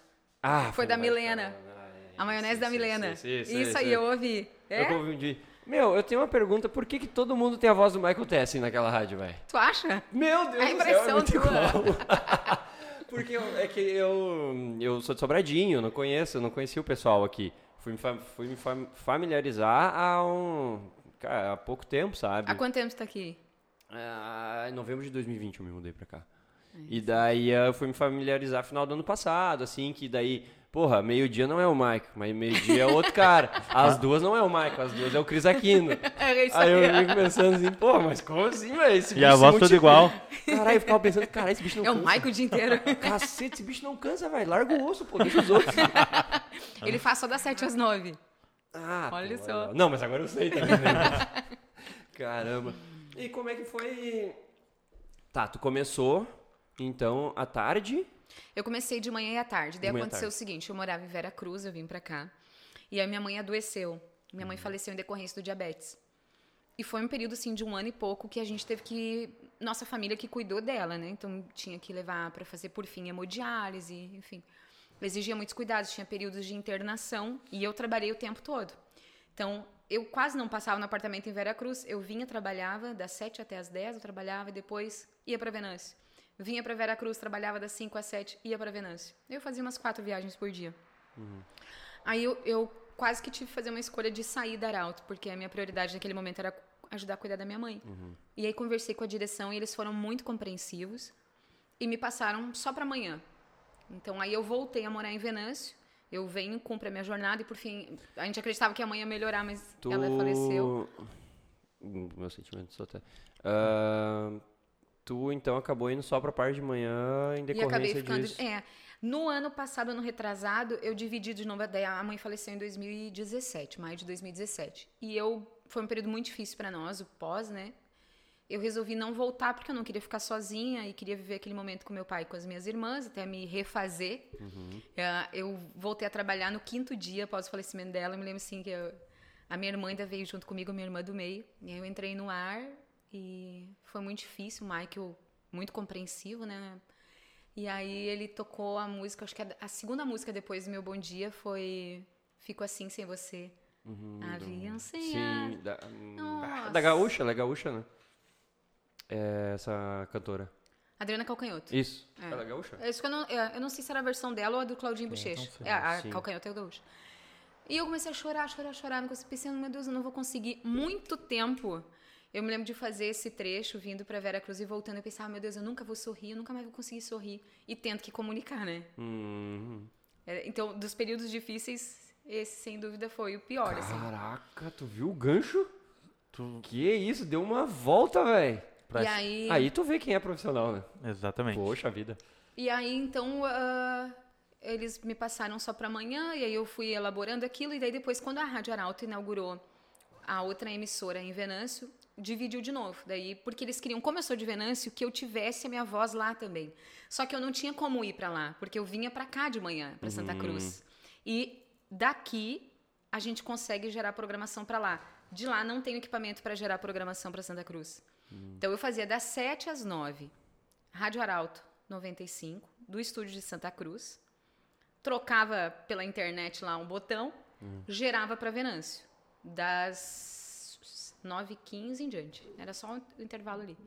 Ah, foi da no Milena. Ah, é. A maionese da Milena. Isso sim, aí eu ouvi. É? Eu confundi. Meu, eu tenho uma pergunta. Por que, que todo mundo tem a voz do Michael Tessin naquela rádio, velho? Tu acha? Meu Deus A do céu, é impressão muito tua. Porque eu- é que eu, eu sou de Sobradinho, não conheço, não conhecia o pessoal aqui. Fui me, fa- fui me fam- familiarizar há um... Cara, há pouco tempo, sabe? Há quanto tempo tu tá aqui? Ah, em novembro de 2020 eu me mudei pra cá. E daí eh, eu fui me familiarizar final do ano passado, assim, que daí, porra, meio-dia não é o Mike, mas meio-dia é outro cara. As duas não é o Mike, as duas é o Cris Aquino. É isso Aí eu fico pensando assim, porra, mas como assim, velho? Esse E a bicho voz tudo multiplica. igual. Caralho, eu ficava pensando, caralho, esse bicho não É o cansa. Maico o dia inteiro. Cacete, esse bicho não cansa, velho. Larga o osso, pô, deixa os outros. Ele faz só das 7 às 9. Ah, Olha pô, só. Não, mas agora eu sei também. Né? Caramba. E como é que foi? Tá, tu começou, então, à tarde. Eu comecei de manhã e à tarde. Daí manhã aconteceu tarde. o seguinte: eu morava em Vera Cruz, eu vim pra cá. E aí minha mãe adoeceu. Minha Uhum. mãe faleceu em decorrência do diabetes. E foi um período, assim, de um ano e pouco que a gente teve que. Nossa família que cuidou dela, né? Então tinha que levar pra fazer, por fim, hemodiálise, enfim. Exigia muitos cuidados, tinha períodos de internação e eu trabalhei o tempo todo. Então, eu quase não passava no apartamento em Vera Cruz. Eu vinha, trabalhava das 7 até as 10, eu trabalhava e depois ia para Venâncio. Vinha para Vera Cruz, trabalhava das 5 às 7, ia para Venâncio. Eu fazia umas quatro viagens por dia. Aí eu, eu quase que tive que fazer uma escolha de sair da Arauto, porque a minha prioridade naquele momento era ajudar a cuidar da minha mãe. E aí conversei com a direção e eles foram muito compreensivos e me passaram só para amanhã. Então aí eu voltei a morar em Venâncio. Eu venho, cumpro a minha jornada e por fim, a gente acreditava que a mãe ia melhorar, mas Tu... ela faleceu. Meu sentimento só até. Ah, tu, então, acabou indo só pra parte de manhã em E decorrência acabei ficando. disso. É. No ano passado, ano retrasado, eu dividi de novo. Daí a mãe faleceu em 2017, maio de 2017. E eu. Foi um período muito difícil para nós, o pós, né? Eu resolvi não voltar porque eu não queria ficar sozinha e queria viver aquele momento com meu pai e com as minhas irmãs, até me refazer. É, Eu voltei a trabalhar no quinto dia após o falecimento dela. Eu me lembro assim que eu- a minha irmã ainda veio junto comigo, a minha irmã do meio. E aí eu entrei no ar e foi muito difícil. O Michael, muito compreensivo, né? E aí ele tocou a música, acho que a, a segunda música depois do meu Bom Dia foi Fico Assim Sem Você. Avião sem. Sim, da, Nossa. da gaúcha, ela é gaúcha, né? É essa cantora. Adriana Calcanhoto. Isso. É. Ela é gaúcha? É isso que eu, não, é, eu não sei se era a versão dela ou a do Claudinho Bochecha. sei. É, a Sim. Calcanhoto é o gaúcho. E eu comecei a chorar, chorar, chorar. Pensando, meu Deus, eu não vou conseguir. Muito tempo Eu me lembro de fazer esse trecho vindo pra Vera Cruz e voltando. Eu pensava, meu Deus, eu nunca vou sorrir, eu nunca mais vou conseguir sorrir. E tento que comunicar, né? Uhum. É, Então, dos períodos difíceis, esse sem dúvida foi o pior, assim. Caraca, tu viu o gancho? Que isso, deu uma volta, velho. Pra- E aí, Aí tu vê quem é profissional, né? Exatamente. Poxa vida. e aí então, ah, eles me passaram só pra amanhã, e aí eu fui elaborando aquilo, e daí depois, quando a Rádio Arauto inaugurou a outra emissora em Venâncio, dividiu de novo. Daí, porque eles queriam, como eu sou de Venâncio, que eu tivesse a minha voz lá também. Só que eu não tinha como ir pra lá, porque eu vinha pra cá de manhã, pra Santa Cruz. E daqui a gente consegue gerar programação pra lá. De lá não tenho equipamento pra gerar programação pra Santa Cruz. Então eu fazia das 7 às 9, Rádio Arauto 95, do estúdio de Santa Cruz. Trocava pela internet lá um botão, gerava para Venâncio. Das 9h15 em diante. Era só o intervalo ali.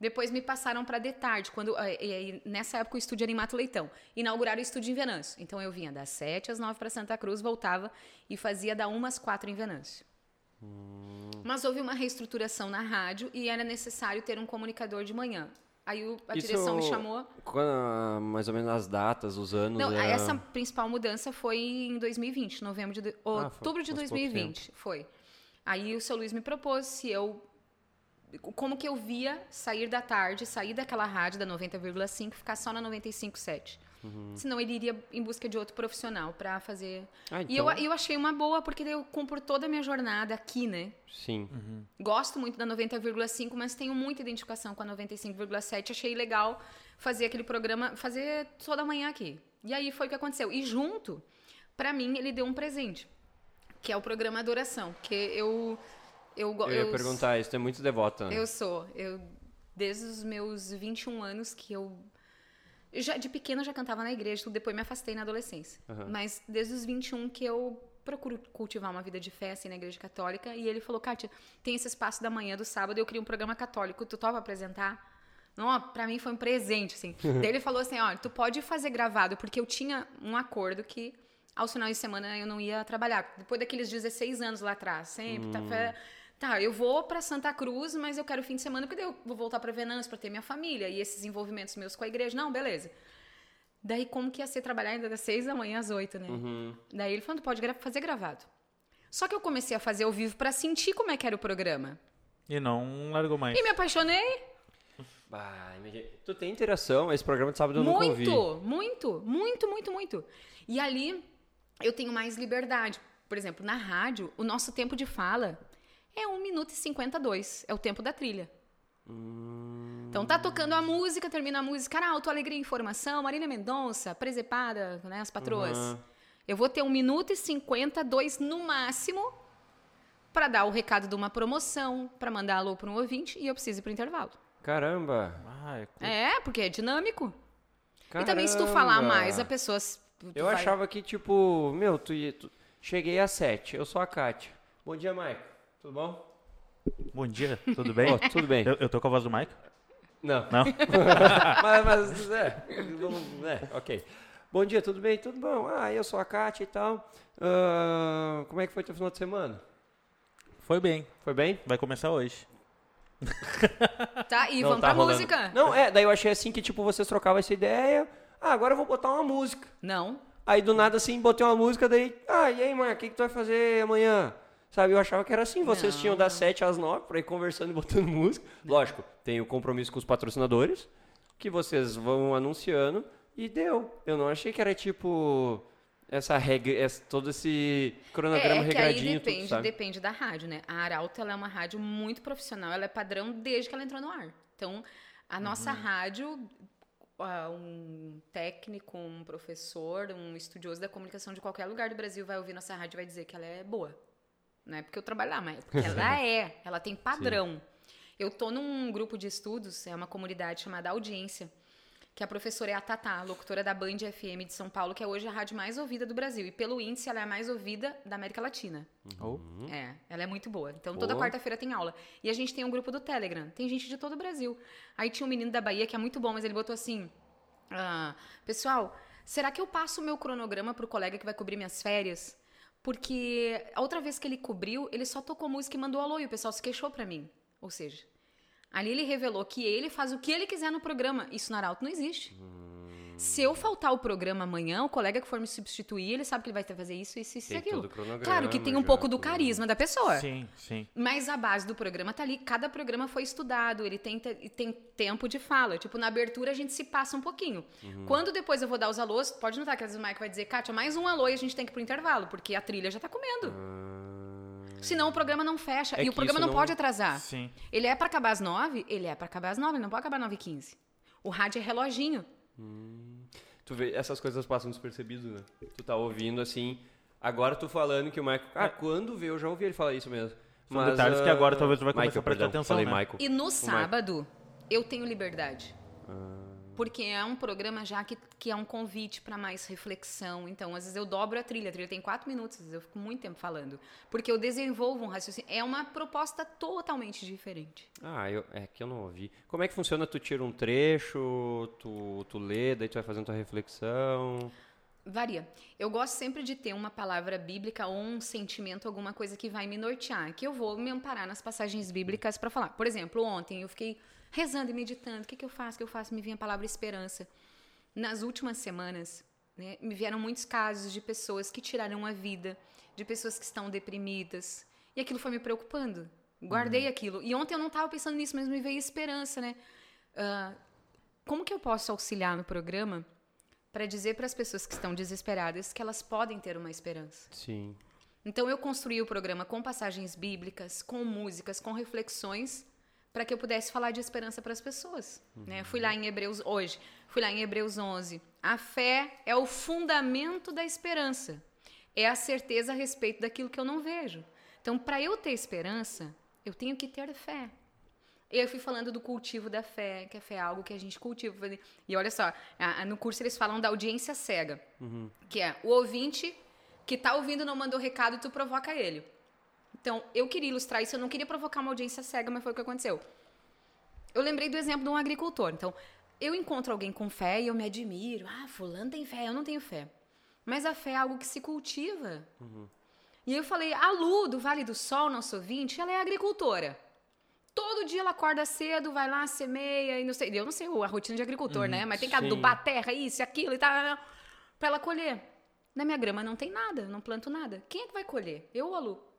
Depois me passaram para de tarde, quando eh, e aí, nessa época o estúdio era em Mato Leitão. Inauguraram o estúdio em Venâncio. Então eu vinha das 7 às 9 para Santa Cruz, voltava e fazia da 1 às 4 em Venâncio. Mas houve uma reestruturação na rádio e era necessário ter um comunicador de manhã. Aí o- a Isso- direção me chamou. Quando, mais ou menos as datas, os anos. Não, era- essa principal mudança foi em 2020, novembro de do- Ah, foi- outubro de faz pouco 2020, foi. Aí o seu Luiz me propôs se eu como que eu via sair da tarde, sair daquela rádio da 90,5 e ficar só na 95,7. Uhum. Senão ele iria em busca de outro profissional para fazer. Ah, E eu, então- eu achei uma boa porque eu cumpro toda a minha jornada aqui, né? Sim. Gosto muito da 90,5, mas tenho muita identificação com a 95,7. Achei legal fazer aquele programa, fazer toda manhã aqui. E aí foi o que aconteceu. E junto, pra mim, ele deu um presente, que é o programa Adoração, porque eu eu Eu ia eu- perguntar isso, é muito devota. né? Eu sou, eu desde os meus 21 anos que eu já de pequena já cantava na igreja, depois me afastei na adolescência. Mas desde os 21 que eu procuro cultivar uma vida de fé assim na igreja católica e ele falou: "Kátia, tem esse espaço da manhã do sábado, eu queria um programa católico, tu topa apresentar?" Não, pra mim foi um presente, assim. Daí ele falou assim, ó, tu pode fazer gravado, porque eu tinha um acordo que aos finais de semana eu não ia trabalhar. Depois daqueles 16 anos lá atrás, sempre, tá, fa- tá, eu vou pra Santa Cruz, mas eu quero fim de semana, porque daí eu vou voltar pra Venâncio pra ter minha família e esses envolvimentos meus com a igreja. Não, beleza. Daí como que ia ser trabalhar ainda das 6 da manhã às 8, né? Daí ele falou, pode gra- fazer gravado. Só que eu comecei a fazer ao vivo pra sentir como é que era o programa. E não largou mais. E me apaixonei. Bah, imagina- tu tem interação, esse programa de sábado eu nunca ouvi. Muito, muito, muito, muito, muito. E ali eu tenho mais liberdade. Por exemplo, na rádio, o nosso tempo de fala é 1 minuto e 52. É o tempo da trilha. Então tá tocando a música, termina a música, Arauto, Alegria e Informação, Marília Mendonça, Presepada, né, as patroas. Uhum. Eu vou ter 1 minuto e 52 no máximo para dar o recado de uma promoção, para mandar alô para um ouvinte e eu preciso ir pro intervalo. Caramba. Ah, é É, porque é dinâmico. Caramba. E também se tu falar mais, a pessoa... s- tu Eu vai- achava que, tipo, meu, tu, tu- cheguei às sete, eu sou a Kátia. Bom dia, Maico. Tudo bom? Bom dia, tudo bem? Ó, tudo bem. eu, eu tô com a voz do Mike? Não. Não? mas, mas, é, é, ok. Bom dia, tudo bem? Tudo bom? Ah, eu sou a Kátia e tal. Ah, como é que foi teu final de semana? Foi bem. Foi bem? Vai começar hoje. Tá, e Não, vamos tá pra rolando. música? Não, é, daí eu achei assim que, tipo, vocês trocavam essa ideia. Ah, agora eu vou botar uma música. Não. Aí do nada assim, botei uma música, daí, ah, e aí, Marco, o que, que tu vai fazer amanhã? Sabe, eu achava que era assim, vocês Não, tinham das 7 às 9 pra ir conversando e botando música. Lógico, tem o compromisso com os patrocinadores, que vocês vão anunciando, e deu. Eu não achei que era tipo essa regra, todo esse cronograma é, é que aí regradinho, depende, tudo, sabe? depende da rádio, né? A Arauto ela é uma rádio muito profissional, ela é padrão desde que ela entrou no ar. Então, a nossa Uhum. rádio, um técnico, um professor, um estudioso da comunicação de qualquer lugar do Brasil vai ouvir nossa rádio e vai dizer que ela é boa. Não é porque eu trabalho lá, mas é porque ela é, ela tem padrão. Eu tô num grupo de estudos, é uma comunidade chamada Audiência, que a professora é a Tatá, locutora da Band FM de São Paulo, que é hoje a rádio mais ouvida do Brasil. E pelo índice, ela é a mais ouvida da América Latina. Oh. É, ela é muito boa. Então, toda Uhum. Quarta-feira tem aula. E a gente tem um grupo do Telegram. Tem gente de todo o Brasil. Aí tinha um menino da Bahia que é muito bom, mas ele botou assim: ah, Pessoal, será que eu passo o meu cronograma pro colega que vai cobrir minhas férias? Porque a outra vez que ele cobriu, ele só tocou música e mandou alô e o pessoal se queixou pra mim. Ou seja, ali ele revelou que ele faz o que ele quiser no programa. Isso no Arauto não existe. Se eu faltar o programa amanhã, o colega que for me substituir, ele sabe que ele vai ter que fazer isso, isso, isso e aquilo. Claro que tem um já, pouco do tudo. carisma da pessoa. Sim, sim. Mas a base do programa tá ali. Cada programa foi estudado, ele tem, te- tem tempo de fala. Tipo, na abertura a gente se passa um pouquinho. Uhum. Quando depois eu vou dar os alôs, pode notar que às vezes o Mike vai dizer, Kátia, mais um alô e a gente tem que ir pro intervalo, porque a trilha já tá comendo. Senão o programa não fecha. É e o programa não, não- pode atrasar. Sim. Ele é pra acabar às nove? Ele é pra acabar às nove, ele não pode acabar às nove e quinze. O rádio é reloginho. Tu vê, essas coisas passam despercebido, né? Tu tá ouvindo assim. Agora tu falando que o Michael. Ah, quando vê, eu já ouvi ele falar isso mesmo. São detalhes que agora ah, talvez tu vai começar Michael, a prestar perdão, atenção, Falei né? Michael. E no sábado, eu tenho liberdade. Ah. Porque é um programa já que, que é um convite para mais reflexão. Então, às vezes eu dobro a trilha. A trilha tem quatro minutos, às vezes eu fico muito tempo falando. Porque eu desenvolvo um raciocínio. É uma proposta totalmente diferente. Ah, eu, é que eu não ouvi. Como é que funciona? Tu tira um trecho, tu, tu lê, daí tu vai fazendo tua reflexão. Varia. Eu gosto sempre de ter uma palavra bíblica ou um sentimento, alguma coisa que vai me nortear, que eu vou me amparar nas passagens bíblicas para falar. Por exemplo, ontem eu fiquei rezando e meditando. O que, que eu faço? O que eu faço? Me vinha a palavra esperança. Nas últimas semanas, né, me vieram muitos casos de pessoas que tiraram a vida, de pessoas que estão deprimidas. E aquilo foi me preocupando. Guardei aquilo. E ontem eu não estava pensando nisso, mas me veio esperança, né? Ah, como que eu posso auxiliar no programa para dizer para as pessoas que estão desesperadas que elas podem ter uma esperança? Sim. Então eu construí o programa com passagens bíblicas, com músicas, com reflexões, para que eu pudesse falar de esperança para as pessoas. Né? Fui lá em Hebreus hoje, fui lá em Hebreus 11. A fé é o fundamento da esperança. É a certeza a respeito daquilo que eu não vejo. Então, para eu ter esperança, eu tenho que ter fé. Eu fui falando do cultivo da fé, que a fé é algo que a gente cultiva. E olha só, no curso eles falam da audiência cega, que é o ouvinte que tá ouvindo não mandou recado e tu provoca ele. Então, eu queria ilustrar isso, eu não queria provocar uma audiência cega, mas foi o que aconteceu. Eu lembrei do exemplo de um agricultor. Então, eu encontro alguém com fé e eu me admiro. Ah, fulano tem fé, eu não tenho fé. Mas a fé é algo que se cultiva. E aí eu falei, a Lu, do Vale do Sol, nosso ouvinte, ela é agricultora. Todo dia ela acorda cedo, vai lá, semeia e não sei. Eu não sei a rotina de agricultor, né? Mas tem que sim. adubar a terra, isso e aquilo e tal, pra ela colher. Na minha grama não tem nada, não planto nada. Quem é que vai colher? Eu ou a Lu?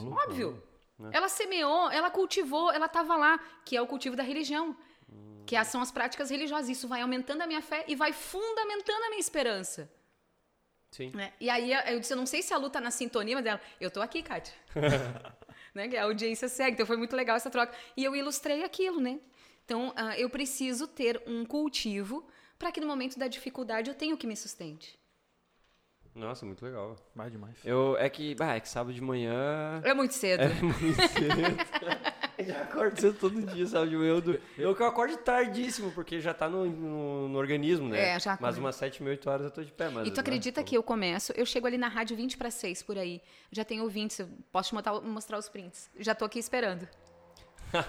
Lu- Óbvio. Ela semeou, ela cultivou, ela estava lá, que é o cultivo da religião. Que são as práticas religiosas. Isso vai aumentando a minha fé e vai fundamentando a minha esperança. Sim. né? E aí eu disse, eu não sei se a Lu tá na sintonia, mas ela, eu tô aqui, Kátia. né? Que a audiência segue. Então foi muito legal essa troca. E eu ilustrei aquilo, né? Então ah, eu preciso ter um cultivo para que no momento da dificuldade eu tenha o que me sustente. Nossa, muito legal. Vai demais. Eu, é que, bah, é que sábado de manhã. É muito cedo. Muito cedo. Eu já acordo cedo todo dia, sábado de manhã. Eu, eu que eu acordo tardíssimo, porque já tá no, no, no organismo, né? É, já Mas umas 7, 8 horas eu tô de pé. Mas, E tu né, acredita que eu começo, eu chego ali na rádio 20 para 6 por aí. Já tenho ouvintes, eu posso te mostrar, mostrar os prints. Já tô aqui esperando.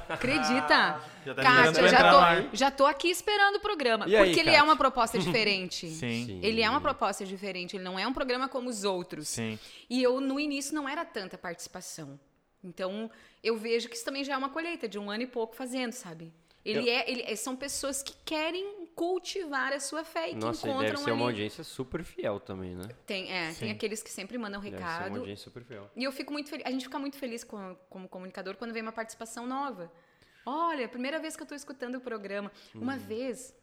Acredita? Já tá Kátia, já tô, já tô aqui esperando o programa. E aí, porque ele é Kátia? uma proposta diferente. Sim. Sim. Ele é uma proposta diferente, ele não é um programa como os outros. Sim. E eu, no início, não era tanta participação. Então, eu vejo que isso também já é uma colheita de um ano e pouco fazendo, sabe? Ele Eu- é, ele, são pessoas que querem cultivar a sua fé e Nossa, que e deve encontram ser uma ali. audiência super fiel também, né? Tem, é, Sim. tem aqueles que sempre mandam Deve ser uma recado. audiência super fiel. E eu fico muito feliz. A gente fica muito feliz com- como comunicador quando vem uma participação nova. Olha, primeira vez que eu estou escutando o programa. Uma vez,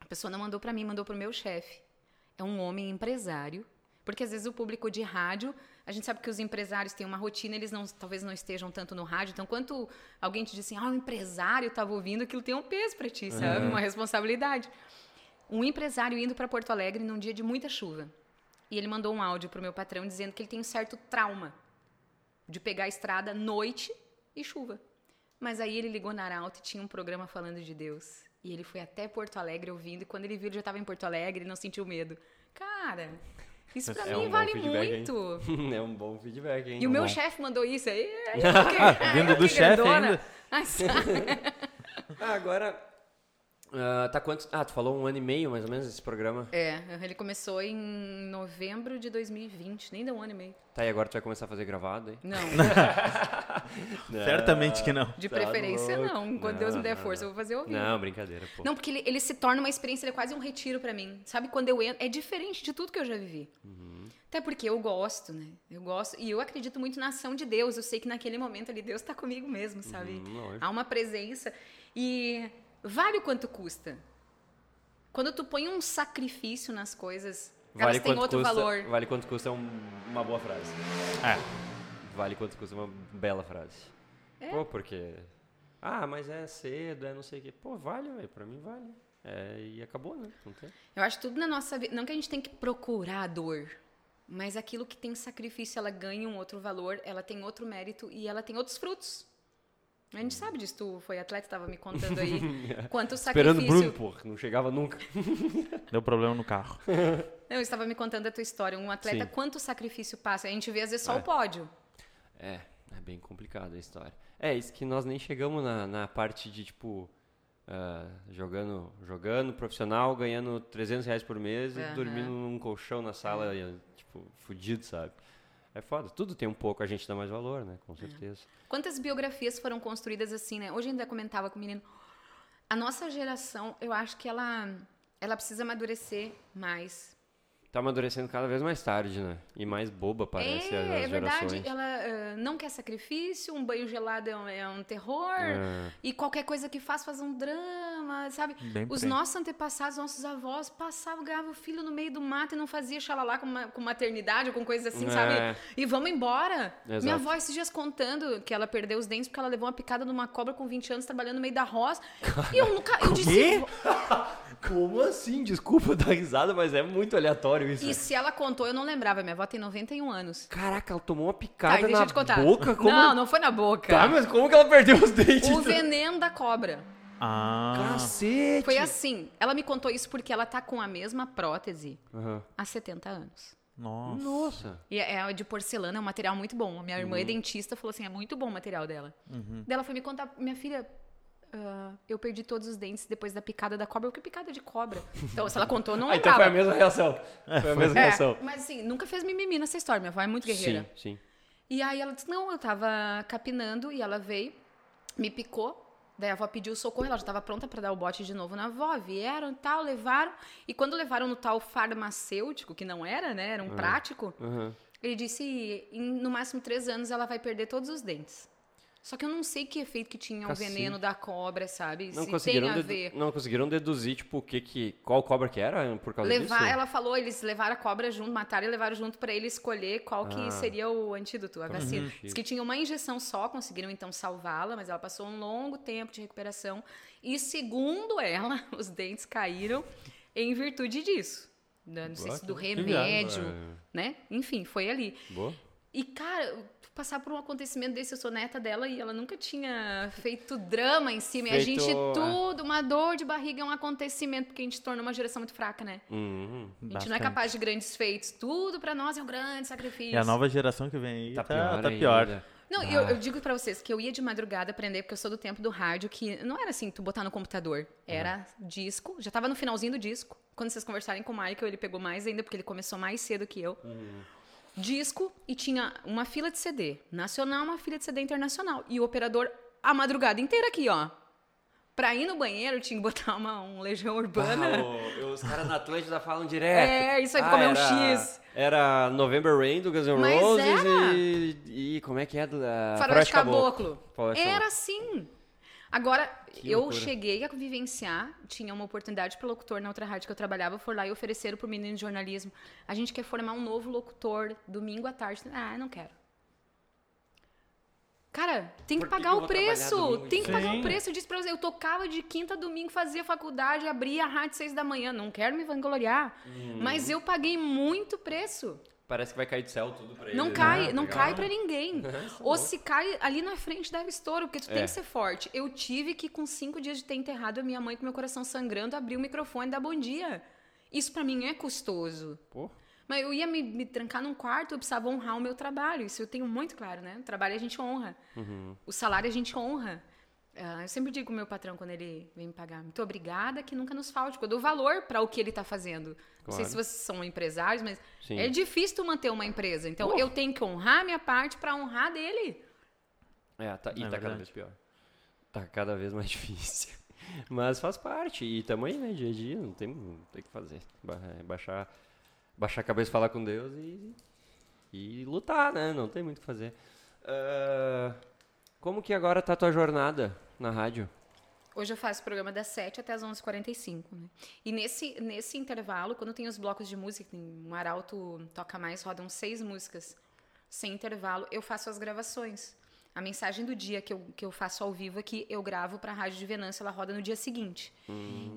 a pessoa não mandou para mim, mandou para o meu chefe. É um homem empresário. Porque às vezes o público de rádio, a gente sabe que os empresários têm uma rotina, eles não, talvez não estejam tanto no rádio. Então, quando alguém te diz assim, ah, o empresário estava ouvindo, aquilo tem um peso para ti, sabe? Uma responsabilidade. Um empresário indo para Porto Alegre num dia de muita chuva. E ele mandou um áudio pro meu patrão dizendo que ele tem um certo trauma de pegar a estrada noite e chuva. Mas aí ele ligou na Arauto e tinha um programa falando de Deus. E ele foi até Porto Alegre ouvindo, e quando ele viu, ele já estava em Porto Alegre, ele não sentiu medo. Cara, isso pra É mim um vale feedback, hein? muito. é um bom feedback, hein? E o meu bom. chefe mandou isso aí. Vindo do chefe ainda. Ah, agora, Ah, tá quanto? Ah, tu falou um ano e meio, mais ou menos, esse programa. É, ele começou em novembro de 2020, nem deu um ano e meio. Tá, e agora tu vai começar a fazer gravado aí? Não, Certamente que não. de Tá preferência louco. não. Enquanto Deus me der força, eu vou fazer ouvir. Não, brincadeira, pô. Não, porque ele, ele se torna uma experiência, ele é quase um retiro pra mim. Sabe, quando eu entro, é diferente de tudo que eu já vivi. Uhum. Até porque eu gosto, né? Eu gosto, e eu acredito muito na ação de Deus. Eu sei que naquele momento ali Deus tá comigo mesmo, sabe? Uhum. Há uma presença e vale o quanto custa. Quando tu põe um sacrifício nas coisas, elas têm outro custa, valor. Vale quanto custa é um- uma boa frase. É. Vale quanto custa é uma bela frase. É. Pô, porque... Ah, mas é cedo, é não sei o quê. Pô, vale, velho. Pra mim vale. É, e acabou, né? Não tem. Eu acho tudo na nossa vida. Não que a gente tem que procurar a dor, mas aquilo que tem sacrifício, ela ganha um outro valor, ela tem outro mérito e ela tem outros frutos. A gente sabe disso. Tu foi atleta, estava me contando aí quanto Esperando o sacrifício. Bruno, pô. Não chegava nunca. Deu problema no carro. Não, eu estava me contando a tua história. Um atleta, Sim. quanto sacrifício passa? A gente vê às vezes só É. o pódio. É, é bem complicado a história. É, isso que nós nem chegamos na, na parte de, tipo, ah, jogando, jogando profissional, ganhando 300 reais por mês Aham. e dormindo num colchão na sala, e, tipo, fudido, sabe? É foda. Tudo tem um pouco, a gente dá mais valor, né? Com certeza. Quantas biografias foram construídas assim, né? Hoje ainda comentava com o menino. A nossa geração, eu acho que ela, ela precisa amadurecer mais. Tá amadurecendo cada vez mais tarde, né? E mais boba parece é, as é verdade. gerações. Ela ah, não quer sacrifício, um banho gelado é um, é um terror. É. E qualquer coisa que faz, faz um drama, sabe? Bem Os aí. nossos antepassados, nossos avós, passavam, ganhavam o filho no meio do mato e não fazia xalalá com, com maternidade ou com coisas assim, É. sabe? E vamos embora. Exato. Minha avó esses dias contando que ela perdeu os dentes porque ela levou uma picada de uma cobra com 20 anos trabalhando no meio da roça. E eu nunca. Eu disse. Quê? Como assim? Desculpa dar risada, mas é muito aleatório isso. E se ela contou, eu não lembrava. Minha avó tem 91 anos. Caraca, ela tomou uma Tá, picada e deixa na eu te contar. boca? Como... Não, não foi na boca. Tá, mas como que ela perdeu os dentes? O veneno da cobra. Ah. Cacete! Foi assim. Ela me contou isso porque ela tá com a mesma prótese Aham. há 70 anos. Nossa. Nossa. E é é de porcelana, é um material muito bom. A minha irmã Uhum. é dentista, falou assim, é muito bom o material dela. Uhum. Daí ela foi me contar, minha filha, ah, eu perdi todos os dentes depois da picada da cobra. O que picada de cobra? Então, se ela contou, não Ah, então foi a mesma reação. Foi a mesma É, reação. mas assim, nunca fez mimimi nessa história. Minha avó é muito guerreira. Sim, sim. E aí ela disse, não, eu tava capinando e ela veio, me picou. Daí a avó pediu socorro, ela já estava pronta para dar o bote de novo na avó. Vieram e tal, levaram. E quando levaram no tal farmacêutico, que não era, né? Era um prático, Aham. ele disse, em no máximo três anos ela vai perder todos os dentes. Só que eu não sei que efeito que tinha Cacete. o veneno da cobra, sabe? Não Se conseguiram, tem a ver. não conseguiram deduzir, tipo, o que que... Qual cobra que era por causa Levar, disso? ela falou, eles levaram a cobra junto, mataram e levaram junto para ele escolher qual que Ah. seria o antídoto, a vacina. Uhum. Diz que tinha uma injeção só, conseguiram então salvá-la, mas ela passou um longo tempo de recuperação. E segundo ela, os dentes caíram em virtude disso. Da- Não sei se do que remédio, né? Enfim, foi ali. Boa. E, cara, passar por um acontecimento desse, eu sou neta dela e ela nunca tinha feito drama em cima. E a Feito, gente, é. tudo, uma dor de barriga é um acontecimento, porque a gente torna uma geração muito fraca, né? Uhum. A gente não é Bastante. capaz de grandes feitos. Tudo pra nós é um grande sacrifício. E a nova geração que vem aí Tá tá, pior tá pior. Não, e eu, eu digo pra vocês que eu ia de madrugada aprender, porque eu sou do tempo do rádio, que não era assim, tu botar no computador. Era disco, já tava no finalzinho do disco. Quando vocês conversarem com o Michael, ele pegou mais ainda, porque ele começou mais cedo que eu. Disco, e tinha uma fila de CD nacional, uma fila de CD internacional. E o operador, a madrugada inteira aqui, ó. Pra ir no banheiro, tinha que botar uma, um Legião Urbana. Ah, os caras na Atlântida falam direto. É, isso aí Ah, comer um era- X. Era November Rain do Guns N' Roses e, e como é que é? Uh, Faroeste Caboclo. Faroeste Era assim. Agora, Que eu loucura. cheguei a vivenciar, tinha uma oportunidade para locutor na outra rádio que eu trabalhava, for lá e ofereceram pro menino de jornalismo. A gente quer formar um novo locutor domingo à tarde. Ah, não quero. Cara, tem que que pagar que o preço. Tem que de pagar o Sim. preço. Eu disse pra você, eu tocava de quinta a domingo, fazia faculdade, abria a rádio seis da manhã. Não quero me vangloriar. Uhum. Mas eu paguei muito preço. Parece que vai cair do céu tudo pra ele. Não né? cai, não Legal. cai pra ninguém. Ou se cai ali na frente deve estouro, porque tu tem É. que ser forte. Eu tive que, com cinco dias de ter enterrado a minha mãe com meu coração sangrando, abrir o microfone e dar bom dia. Isso pra mim é custoso. Pô, Mas eu ia me, me trancar num quarto, eu precisava honrar o meu trabalho. Isso eu tenho muito claro, né? O trabalho a gente honra. Uhum. O salário a gente honra. Ah, eu sempre digo pro meu patrão quando ele vem me pagar, muito obrigada, que nunca nos falte, eu dou valor para o que ele está fazendo. Não sei Claro. se vocês são empresários, mas Sim. é difícil tu manter uma empresa. Então Oh. eu tenho que honrar a minha parte para honrar dele. É, tá, e É tá cada vez pior. Tá cada vez mais difícil. Mas faz parte. E tamo aí, né? Dia a dia, não tem, não tem o que fazer. É Baixar, baixar a cabeça, falar com Deus e, e lutar, né? Não tem muito o que fazer. Ah, como que agora tá a tua jornada na rádio? Hoje eu faço programa das 7 até as 11h45, né? E nesse, nesse intervalo, quando tem os blocos de música, um Arauto toca mais, rodam seis músicas sem intervalo, eu faço as gravações. A mensagem do dia que eu, que eu faço ao vivo aqui, eu gravo para a Rádio de Venâncio, ela roda no dia seguinte.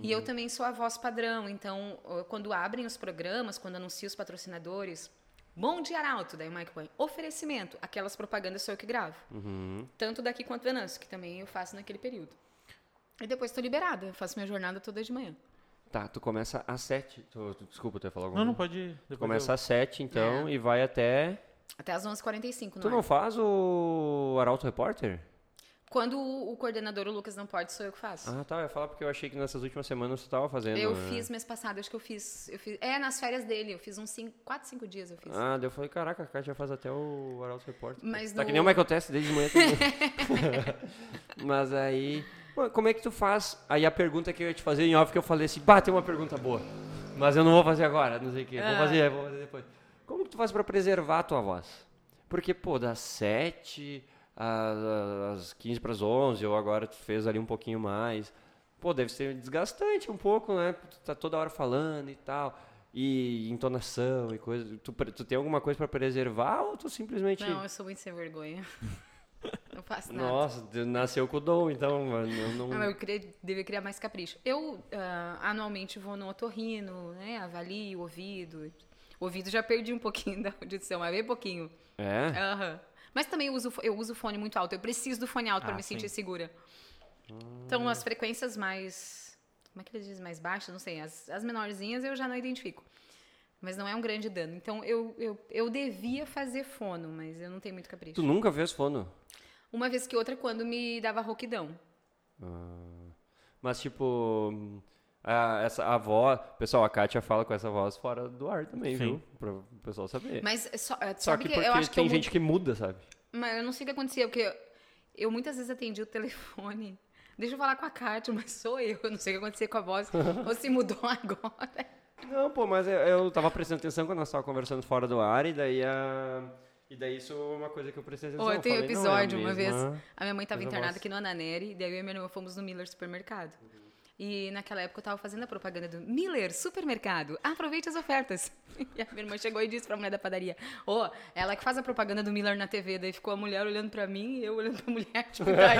E eu também sou a voz padrão, então, quando abrem os programas, quando anunciam os patrocinadores, Bom dia, Arauto, daí o Mike põe oferecimento, aquelas propagandas sou eu que gravo. Uhum. Tanto daqui quanto Venâncio, que também eu faço naquele período. E depois estou liberada, eu faço minha jornada toda de manhã. Tá, tu começa às sete. Tu, tu- desculpa, tu ia falar alguma Não, não pode. ir. Tu começa eu- às sete, então, e vai até. Até às 11h45, Tu não ar. faz o Arauto Repórter? Quando o, o coordenador, o Lucas, não pode, sou eu que faço. Ah, tá. Eu ia falar porque eu achei que nessas últimas semanas tu tava fazendo. eu né? fiz mês passado, acho que eu fiz, eu fiz. É, nas férias dele, eu fiz uns 4, 5 dias eu fiz. Ah, daí eu falei, caraca, a Kátia faz até o Arauto Repórter. Mas Tá no- que nem o Michael Test desde de manhã. também. Mas aí... Como é que tu faz? Aí a pergunta que eu ia te fazer em off, que eu falei assim, bah, tem uma pergunta boa. Mas eu não vou fazer agora, não sei o quê. Vou Ah. fazer, vou fazer depois. Como que tu faz pra preservar a tua voz? Porque, pô, das 7 às, às 15 para as 11, ou agora tu fez ali um pouquinho mais. Pô, deve ser desgastante um pouco, né? Tu tá toda hora falando e tal. E entonação e coisa. Tu, tu tem alguma coisa pra preservar ou tu simplesmente. Não, eu sou muito sem vergonha. não faço nada. Nossa, nasceu com o dom, então. Eu não... Não, eu queria, devia criar mais capricho. Eu ah, anualmente vou no otorrino, né? Avalio o ouvido. O ouvido já perdi um pouquinho da audição, mas bem pouquinho. É? Aham. Mas também eu uso, eu uso fone muito alto. Eu preciso do fone alto para Ah, me sim. sentir segura. Então, as frequências mais. Como é que eles dizem? Mais baixas? Não sei. As, as menorzinhas eu já não identifico. Mas não é um grande dano. Então, eu, eu, eu devia fazer fono, mas eu não tenho muito capricho. Tu nunca fez fono? Uma vez que outra, quando me dava rouquidão. Mas, tipo. A, essa, a voz. Pessoal, a Kátia fala com essa voz fora do ar também, Sim. viu? Pra o pessoal saber. Mas é só, é, Só que que, porque eu acho que tem eu gente que muda, sabe? Mas eu não sei o que acontecia, porque eu, eu muitas vezes atendi o telefone. Deixa eu falar com a Kátia, mas sou eu. Eu não sei o que acontecia com a voz. ou se mudou agora. Não, pô, mas eu, eu tava prestando atenção quando nós tava conversando fora do ar, e daí a. E daí isso é uma coisa que eu prestei atenção. Ou eu tenho um é a episódio, uma vez. A minha mãe estava mesma internada aqui no Ananeri, e daí eu e minha irmã fomos no Miller Supermercado. E naquela época eu tava fazendo a propaganda do Miller Supermercado. Aproveite as ofertas. E a minha irmã chegou e disse pra mulher da padaria: Ô, ela que faz a propaganda do Miller na TV. Daí ficou a mulher olhando pra mim e eu olhando pra mulher, tipo, daí.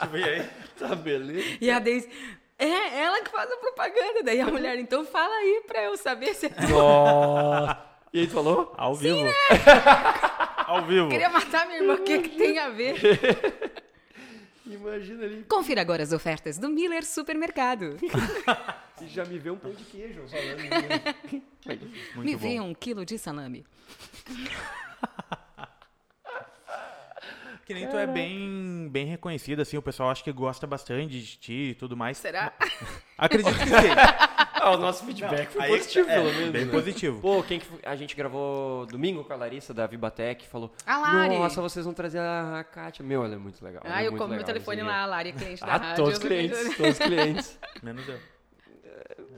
Tipo, e aí? Tá, beleza. E a Deise, é, ela que faz a propaganda. Daí a mulher, então fala aí pra eu saber se é Nossa! E aí tu falou? Ao vivo. Ao vivo. queria matar minha irmã, o que, que tem a ver? Imagina ali. Confira agora as ofertas do Miller Supermercado. E já me vê um pão de queijo falando. Muito Me bom. vê um quilo de salame. Que nem tu é bem, bem reconhecido, assim, o pessoal acha que gosta bastante de ti e tudo mais. Será? Acredito que sim. ah, o nosso feedback foi Aí- positivo, é, pelo menos. Bem né? positivo. Pô, quem que foi? a gente gravou domingo com a Larissa da Vibatec, falou: A Lari. Nossa, vocês vão trazer a Kátia. Meu, ela é muito legal. Ah, é eu como meu telefone lá, a Lari é cliente da Ah, rádio. todos os clientes, todos os clientes. Menos eu.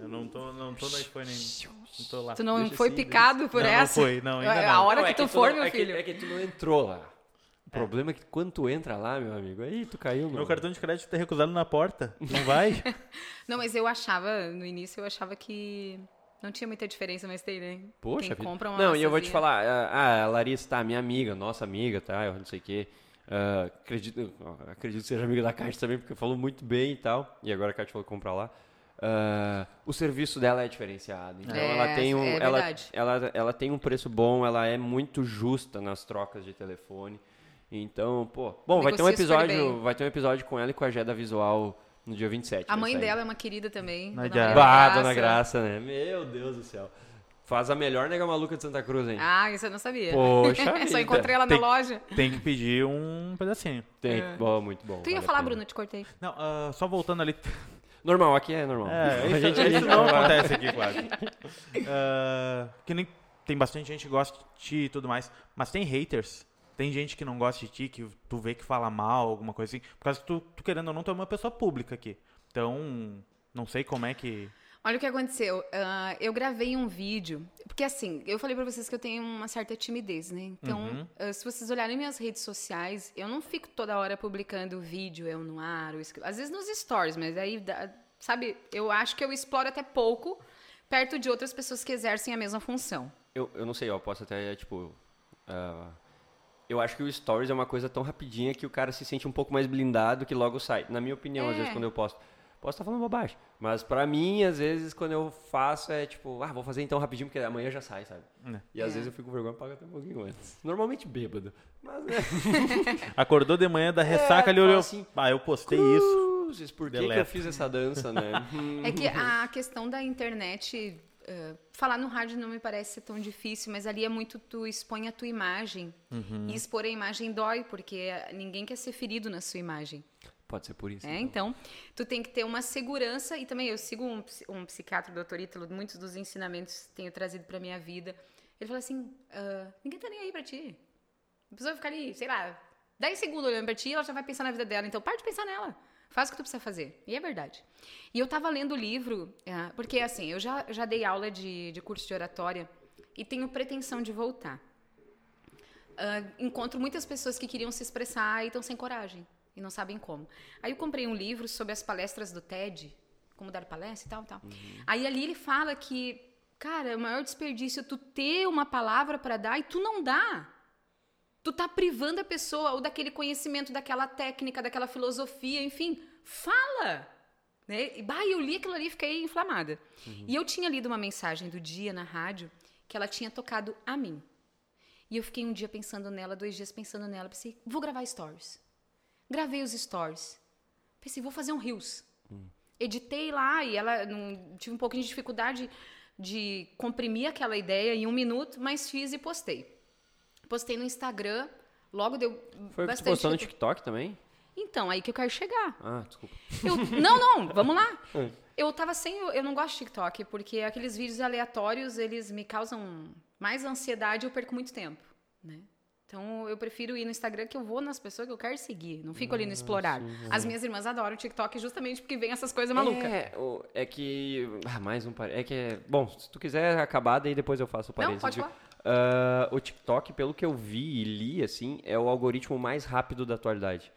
Eu não tô, não tô no iPhone ainda. Não tô lá. Tu não Deixa foi assim, picado por Não, não essa? foi, não, ainda não. A hora Não, que é tu tu for, não- meu é que- filho. é que tu não entrou lá. O problema é que quando tu entra lá, meu amigo, aí tu caiu no... Meu cartão de crédito tá recusado na porta. Não vai? Não, mas eu achava, no início, eu achava que não tinha muita diferença, mas tem, né? Poxa Quem vida. compra uma Não, e eu vou te falar, ah, a Larissa tá, minha amiga, nossa amiga, tá, eu não sei o quê. Ah, acredito, acredito que seja amiga da Kátia também, porque falou muito bem e tal. E agora a Kátia falou comprar lá. Ah, o serviço dela é diferenciado. Então É, ela tem um. é ela, ela, ela tem um preço bom, ela é muito justa nas trocas de telefone. Então, pô. Bom, vai ter um episódio. Vai ter um episódio com ela e com a Jeda Visual no dia 27. A sair. dela é uma querida também. Nadia. Dona Bah, Graça. dona Graça, né? Meu Deus do céu. Faz a melhor nega maluca de Santa Cruz, hein? Ah, isso eu não sabia. Poxa Só vida. encontrei ela na Tem- loja. Tem que pedir um pedacinho. Tem. É. Bom, muito bom. Tu ia vale a falar. Bruno, te cortei. Não, ah, só voltando ali. Normal, aqui é normal. É, A isso, gente- a isso não vai- acontece aqui quase. Ah, que nem tem bastante gente que gosta de ti e tudo mais, mas tem haters. Tem gente que não gosta de ti, que tu vê que fala mal, alguma coisa assim. Por causa que tu, tu querendo ou não, tu é uma pessoa pública aqui. Então, não sei como é que. Olha o que aconteceu. ah, eu gravei um vídeo. Porque assim, eu falei pra vocês que eu tenho uma certa timidez, né? Então, Uhum. ah, se vocês olharem minhas redes sociais, eu não fico toda hora publicando vídeo, eu no ar, eu escrevo- às vezes nos stories, mas aí, sabe, eu acho que eu exploro até pouco perto de outras pessoas que exercem a mesma função. Eu, eu não sei, eu posso até, tipo. ah, eu acho que o Stories é uma coisa tão rapidinha que o cara se sente um pouco mais blindado que logo sai. Na minha opinião, às É. vezes, quando eu posto. Posso estar falando bobagem. Mas pra mim, às vezes, quando eu faço, é tipo, ah, vou fazer então rapidinho, porque amanhã já sai, sabe? É. E às É. vezes eu fico com vergonha pagar até um pouquinho antes. Normalmente bêbado. Mas né? Acordou de manhã da ressaca ali, fala olhou. assim, ah, eu postei isso. Cruzes, por que, que eu fiz essa dança, né? É que a questão da internet, eh, falar no rádio não me parece ser tão difícil, mas ali é muito tu expõe a tua imagem. E expor a imagem dói, porque ninguém quer ser ferido na sua imagem. Pode ser por isso. É, então. então, tu tem que ter uma segurança e também eu sigo um, um psiquiatra, o doutor Ítalo, muitos dos ensinamentos tenho trazido para minha vida. Ele fala assim, "Ah, ninguém tá nem aí para ti. A pessoa vai ficar ali, sei lá, 10 segundos olhando para ti e ela já vai pensar na vida dela. Então, para de pensar nela. Faz o que tu precisa fazer. E é verdade. E eu tava lendo o livro, ah, porque assim, eu já, já dei aula de, de curso de oratória e tenho pretensão de voltar. Ah, encontro muitas pessoas que queriam se expressar e estão sem coragem e não sabem como. Aí eu comprei um livro sobre as palestras do TED, como dar palestra e tal, tal. Aí ali ele fala que, cara, é o maior desperdício é tu ter uma palavra para dar e tu não dá. Tu tá privando a pessoa ou daquele conhecimento, daquela técnica, daquela filosofia, enfim, fala. Né? E, bah, eu li aquilo ali e fiquei inflamada. E eu tinha lido uma mensagem do dia na rádio que ela tinha tocado a mim. E eu fiquei um dia pensando nela, dois dias pensando nela. Pensei, vou gravar stories. Gravei os stories. Pensei, vou fazer um Reels. Editei lá e ela não, tive um pouquinho de dificuldade de comprimir aquela ideia em um minuto, mas fiz e postei. Postei no Instagram, logo deu Foi bastante. postou no retor- TikTok também? Então, aí que eu quero chegar. Ah, desculpa. Eu- não, não, vamos lá. Eu tava sem. Eu não gosto de TikTok, porque aqueles vídeos aleatórios, eles me causam mais ansiedade e eu perco muito tempo, né? Então eu prefiro ir no Instagram que eu vou nas pessoas que eu quero seguir. Não fico ali no explorar. As minhas irmãs adoram o TikTok justamente porque vem essas coisas malucas. É, é que. Ah, mais um parênteses. É que. é- Bom, se tu quiser acabar, daí depois eu faço o Não, parênteses. pode Digo, falar. Ah, o TikTok, pelo que eu vi e li, assim, é o algoritmo mais rápido da atualidade.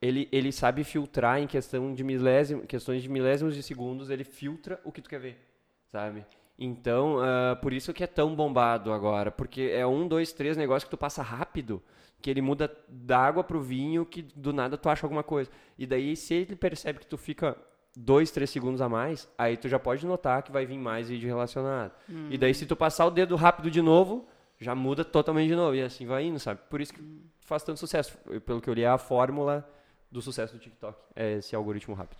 Ele, ele sabe filtrar em questão de milésimo, questões de milésimos de segundos, ele filtra o que tu quer ver, sabe? Então, ah, por isso que é tão bombado agora, porque é um, dois, três negócios que tu passa rápido, que ele muda da água pro vinho, que do nada tu acha alguma coisa. E daí, se ele percebe que tu fica dois, três segundos a mais, aí tu já pode notar que vai vir mais vídeo relacionado. E daí, se tu passar o dedo rápido de novo, já muda totalmente de novo. E assim vai indo, sabe? Por isso que faz tanto sucesso. Pelo que eu li, é a fórmula do sucesso do TikTok. É esse algoritmo rápido.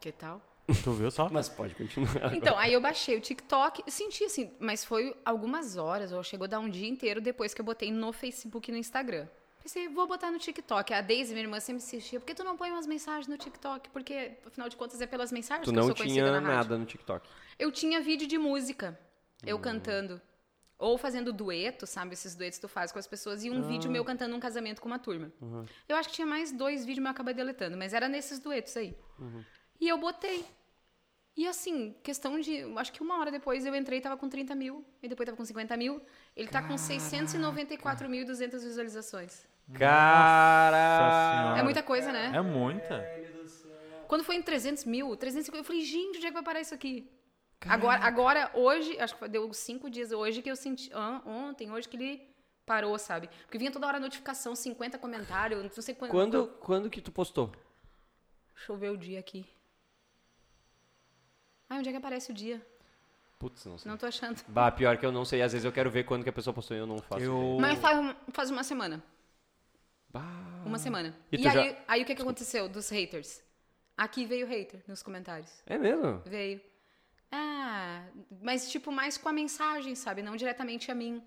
Que tal? Tu viu só? Mas pode continuar. Então, aí eu baixei o TikTok senti assim, mas foi algumas horas, ou chegou a dar um dia inteiro depois que eu botei no Facebook e no Instagram. Pensei, vou botar no TikTok. A Daisy, minha irmã, sempre insistia, por que tu não põe umas mensagens no TikTok? Porque, afinal de contas, é pelas mensagens Tu que eu não sou conhecida tinha na rádio. nada no TikTok. Eu tinha vídeo de música, eu Hum. cantando. Ou fazendo dueto, sabe? Esses duetos que tu faz com as pessoas. E um Ah. vídeo meu cantando um casamento com uma turma. Uhum. Eu acho que tinha mais dois vídeos, mas eu acabei deletando. Mas era nesses duetos aí. Uhum. E eu botei. E assim, questão de. Acho que uma hora depois eu entrei e tava com 30 mil. E depois tava com 50 mil. Ele tá com 694.200 visualizações. Cara! É muita coisa, né? É muita. Quando foi em 300 mil, 350, eu falei, gente, onde é que vai parar isso aqui? Agora, agora, hoje, acho que deu cinco dias hoje que eu senti. ah, ontem, hoje que ele parou, sabe? Porque vinha toda hora notificação, 50 comentários, não sei quando. Quando, quando que tu postou? Deixa eu ver o dia aqui. Ai, onde é que aparece o dia? Putz, não sei. Não tô achando. Bah, pior que eu não sei. Às vezes eu quero ver quando que a pessoa postou e eu não faço. Eu-. Mas faz, faz uma semana. Bah. Uma semana. E E, aí, já- aí o que, que aconteceu dos haters? Aqui veio hater nos comentários. É mesmo? Veio. Ah, mas tipo mais com a mensagem, sabe? Não diretamente a mim.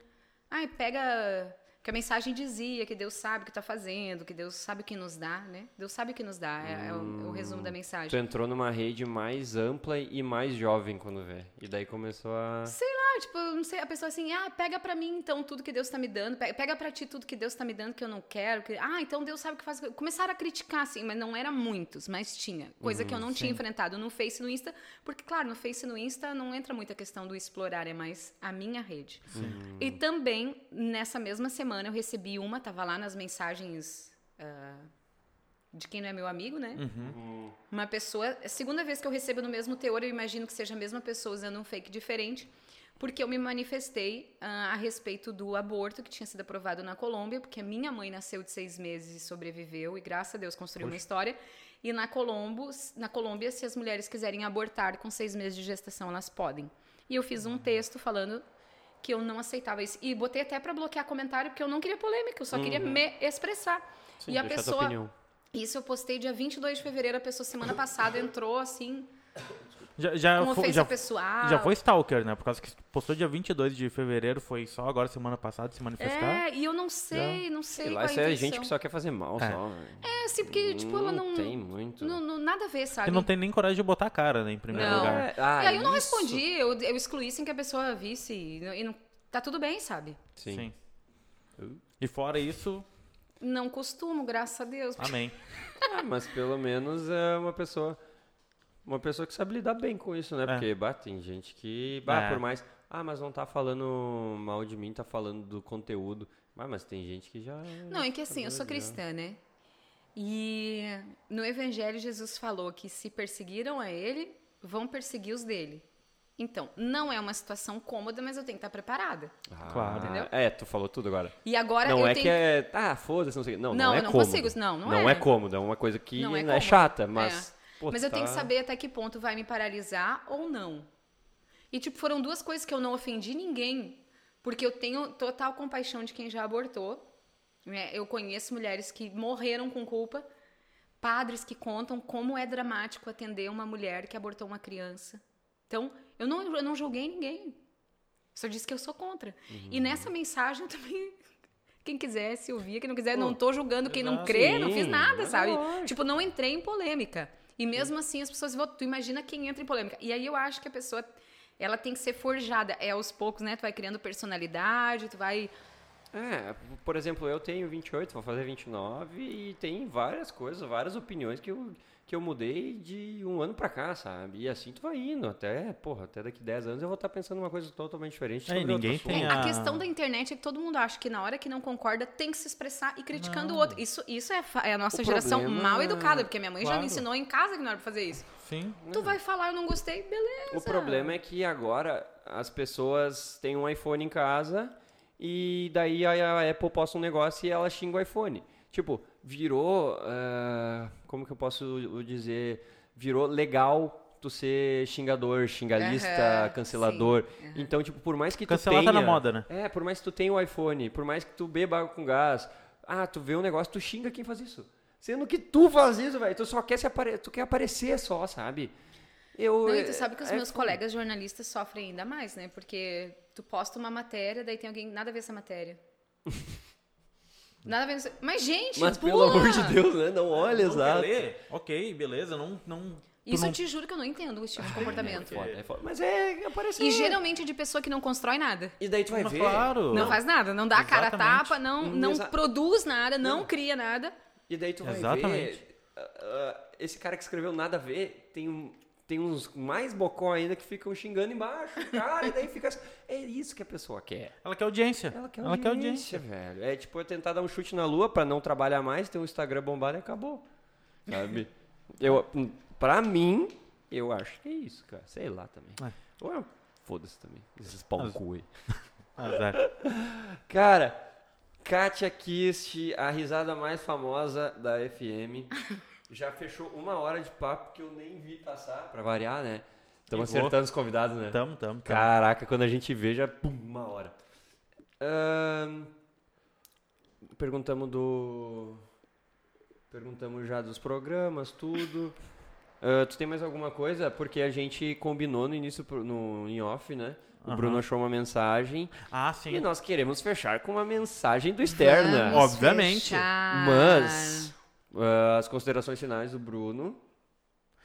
Ai, pega que a mensagem dizia que Deus sabe o que está fazendo, que Deus sabe o que nos dá, né? Deus sabe o que nos dá, é, é, o, é o, resumo da mensagem. Tu entrou numa rede mais ampla e mais jovem quando vê. E daí começou a. Sei lá, tipo, não sei, a pessoa assim, ah, pega pra mim então tudo que Deus está me dando, pega, pega pra ti tudo que Deus está me dando que eu não quero. Que... Ah, então Deus sabe o que faz. Começaram a criticar, assim, mas não era muitos, mas tinha. Coisa uhum, que eu não sim. tinha enfrentado no Face e no Insta, porque, claro, no Face e no Insta não entra muito a questão do explorar, é mais a minha rede. Sim. E também, nessa mesma semana, eu recebi uma tava lá nas mensagens uh, de quem não é meu amigo, né? Uhum. Uma pessoa. É segunda vez que eu recebo no mesmo teor, eu imagino que seja a mesma pessoa usando um fake diferente, porque eu me manifestei uh, a respeito do aborto que tinha sido aprovado na Colômbia, porque a minha mãe nasceu de seis meses e sobreviveu, e graças a Deus construiu Poxa. uma história. E na, Colombo, na Colômbia, se as mulheres quiserem abortar com seis meses de gestação, elas podem. E eu fiz um texto falando que eu não aceitava isso. E botei até para bloquear comentário, porque eu não queria polêmica, eu só uhum. queria me expressar. Sim, e a pessoa. Isso eu postei dia 22 de fevereiro, a pessoa semana passada entrou assim. Já, já, foi, já, pessoal. já foi stalker, né? Por causa que postou dia 22 de fevereiro, foi só agora, semana passada, se manifestar. É, e eu não sei, já. não sei. Sei lá, isso é gente que só quer fazer mal, é. só. É, assim, porque, tipo, ela não. Tem muito. Não, não, nada a ver, sabe? Que não tem nem coragem de botar a cara, né, em primeiro não. lugar. Ah, e aí eu não respondi, eu, eu excluí sem que a pessoa visse. E não, tá tudo bem, sabe? Sim. Sim. E fora isso. Não costumo, graças a Deus. Amém. ah, mas pelo menos é uma pessoa. Uma pessoa que sabe lidar bem com isso, né? É. Porque bah, tem gente que. Bah, é. por mais. Ah, mas não tá falando mal de mim, tá falando do conteúdo. Mas, mas tem gente que já. Não, é que assim, eu sou cristã, né? E no Evangelho Jesus falou que se perseguiram a ele, vão perseguir os dele. Então, não é uma situação cômoda, mas eu tenho que estar preparada. Ah, claro. Entendeu? É, tu falou tudo agora. E agora não eu é tenho... que é, ah, foda-se, não sei. Não, não, não é não cômodo. consigo, não, não, não é. é cômodo, é uma coisa que não é, é chata, mas é. Pô, mas eu tá... tenho que saber até que ponto vai me paralisar ou não. E tipo, foram duas coisas que eu não ofendi ninguém, porque eu tenho total compaixão de quem já abortou. Né? Eu conheço mulheres que morreram com culpa, padres que contam como é dramático atender uma mulher que abortou uma criança. Então, eu não, eu não julguei ninguém. Só disse que eu sou contra. Uhum. E nessa mensagem eu também. Quem quiser se ouvir, quem não quiser, Pô, não tô julgando quem não crê, sim, não fiz nada, sabe? É tipo, não entrei em polêmica. E mesmo assim as pessoas vão. Tu imagina quem entra em polêmica. E aí eu acho que a pessoa. Ela tem que ser forjada. É aos poucos, né? Tu vai criando personalidade, tu vai. É, por exemplo, eu tenho 28, vou fazer 29 e tem várias coisas, várias opiniões que eu que eu mudei de um ano pra cá, sabe? E assim tu vai indo, até, porra, até daqui 10 anos eu vou estar tá pensando uma coisa totalmente diferente. É, ninguém tem a... a... questão da internet é que todo mundo acha que na hora que não concorda tem que se expressar e criticando não. o outro. Isso, isso é, é a nossa o geração mal educada, porque minha mãe claro. já me ensinou em casa que não era pra fazer isso. Sim. Tu é. vai falar, eu não gostei, beleza. O problema é que agora as pessoas têm um iPhone em casa e daí a Apple posta um negócio e ela xinga o iPhone. Tipo, virou, uh, como que eu posso dizer, virou legal tu ser xingador, xingalista, uhum, cancelador. Uhum. Então, tipo, por mais que Cancelar tu tenha... tá na moda, né? É, por mais que tu tenha o iPhone, por mais que tu beba água com gás, ah, tu vê um negócio, tu xinga quem faz isso. Sendo que tu faz isso, velho. Tu só quer se apare... tu quer aparecer só, sabe? Eu, Não, e tu sabe que os é, meus é... colegas jornalistas sofrem ainda mais, né? Porque tu posta uma matéria, daí tem alguém nada a ver essa matéria. Nada a ver. Mas, gente, Mas pelo amor de Deus, né? Não olha, não exato. Ok, beleza, não. não isso não... eu te juro que eu não entendo esse tipo de comportamento. É foda, é foda. Mas é aparecer. E geralmente é de pessoa que não constrói nada. E daí tu vai Mas ver. Claro. Não faz nada, não dá a cara a tapa, não, não produz nada, não, não, cria nada. E daí tu vai Exatamente. ver. Uh, uh, esse cara que escreveu nada a ver tem um, tem uns mais bocó ainda que ficam xingando embaixo, cara, e daí fica. É isso que a pessoa quer. Ela quer audiência. Ela quer audiência, Ela quer audiência. velho. É tipo eu tentar dar um chute na lua para não trabalhar mais, ter um Instagram bombado e acabou. Sabe? eu, pra mim, eu acho que é isso, cara. Sei lá também. É. Ou é, foda-se também. Esses pau cu aí. Azar. cara, Katia Kist, a risada mais famosa da FM já fechou uma hora de papo que eu nem vi passar, pra variar, né? Estamos acertando os convidados, né? Tamo, tamo, tamo. Caraca, quando a gente vê, já pum, uma hora. Uh, perguntamos do. Perguntamos já dos programas, tudo. Ah, tu tem mais alguma coisa? Porque a gente combinou no início, no, em off, né? O Aham. Bruno achou uma mensagem Ah, sim. e nós queremos fechar com uma mensagem do Externa. Vamos Obviamente. fechar. Mas ah, as considerações finais do Bruno.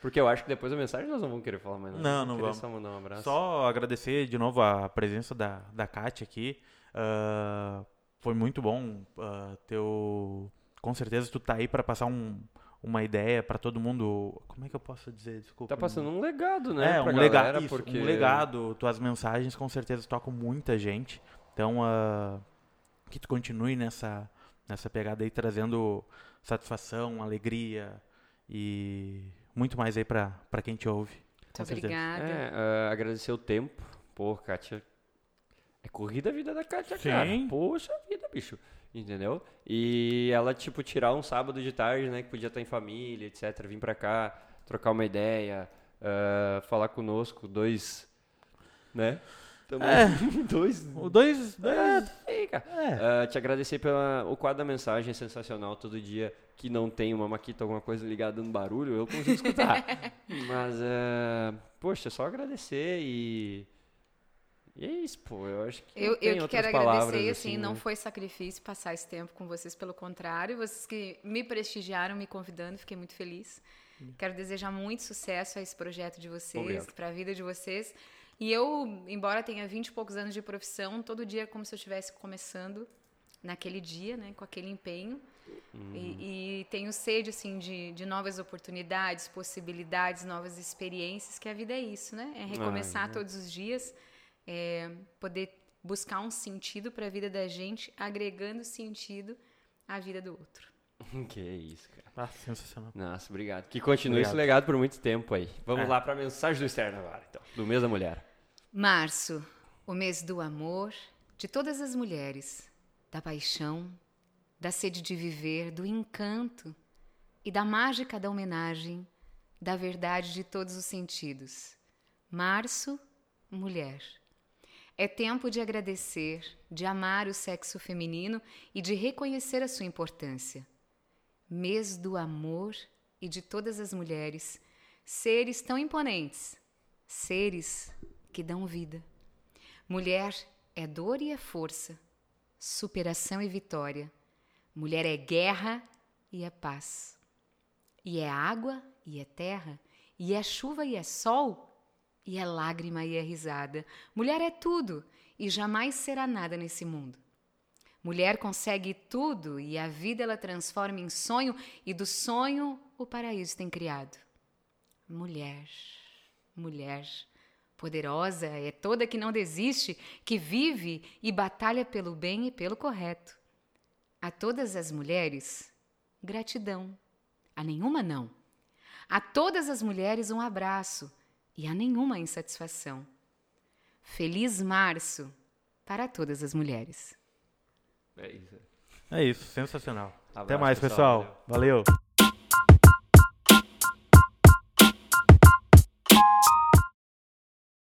Porque eu acho que depois da mensagem nós não vamos querer falar mais nada. Não, não querer vamos. Só mandar um abraço. Só agradecer de novo a presença da, da Kátia aqui. Ah, foi muito bom ah, teu. Com certeza tu tá aí para passar um- uma ideia para todo mundo. Como é que eu posso dizer? Desculpa. Tá passando um legado, né? É, um legado, porque... um legado. Tuas mensagens com certeza tocam muita gente. Então, ah, que tu continue nessa, nessa pegada aí, trazendo satisfação, alegria e muito mais aí pra pra quem te ouve. Com Muito certeza. obrigada. É, ah, agradecer o tempo. Pô, Kátia. É corrida a vida da Kátia, Sim. cara. Poxa vida, bicho. Entendeu? E ela, tipo, tirar um sábado de tarde, né? Que podia estar em família, etc. Vir pra cá, trocar uma ideia, ah, falar conosco, dois. Né? Tamo- É. dois. O dois. É, é, tá aí, cara. é. Ah, te agradecer pelo o quadro da mensagem é sensacional. Todo dia que não tem uma maquita, alguma coisa ligada dando barulho, eu consigo escutar. Mas, ah, poxa, só agradecer e. E é isso, pô. Eu acho que. não Eu, eu que quero palavras, agradecer, assim, não né? foi sacrifício passar esse tempo com vocês, pelo contrário, vocês que me prestigiaram, me convidando, fiquei muito feliz. Quero desejar muito sucesso a esse projeto de vocês, para a vida de vocês. E eu, embora tenha 20 e poucos anos de profissão, todo dia é como se eu estivesse começando naquele dia, né, com aquele empenho. Uhum. E, e tenho sede, assim, de, de novas oportunidades, possibilidades, novas experiências, que a vida é isso, né? É recomeçar Ai, né? todos os dias, é, poder buscar um sentido para a vida da gente, agregando sentido à vida do outro. que isso, cara. Ah, sensacional. Nossa, obrigado. Que continue Obrigado. esse legado por muito tempo aí. Vamos É. lá pra mensagem do externo agora, então. Do mês da mulher. Março, o mês do amor de todas as mulheres, da paixão, da sede de viver, do encanto e da mágica da homenagem, da verdade de todos os sentidos. Março, mulher. É tempo de agradecer, de amar o sexo feminino e de reconhecer a sua importância. Mês do amor e de todas as mulheres, seres tão imponentes, seres que dão vida. Mulher é dor e é força, superação e vitória. Mulher é guerra e é paz. E é água e é terra, e é chuva e é sol, e é lágrima e é risada. Mulher é tudo e jamais será nada nesse mundo. Mulher consegue tudo e a vida ela transforma em sonho e do sonho o paraíso tem criado. Mulher, mulher, poderosa é toda que não desiste, que vive e batalha pelo bem e pelo correto. A todas as mulheres, gratidão. A nenhuma não. A todas as mulheres um abraço e a nenhuma insatisfação. Feliz março para todas as mulheres. É isso. É isso, sensacional. Até Abraço, mais, pessoal. pessoal. Valeu.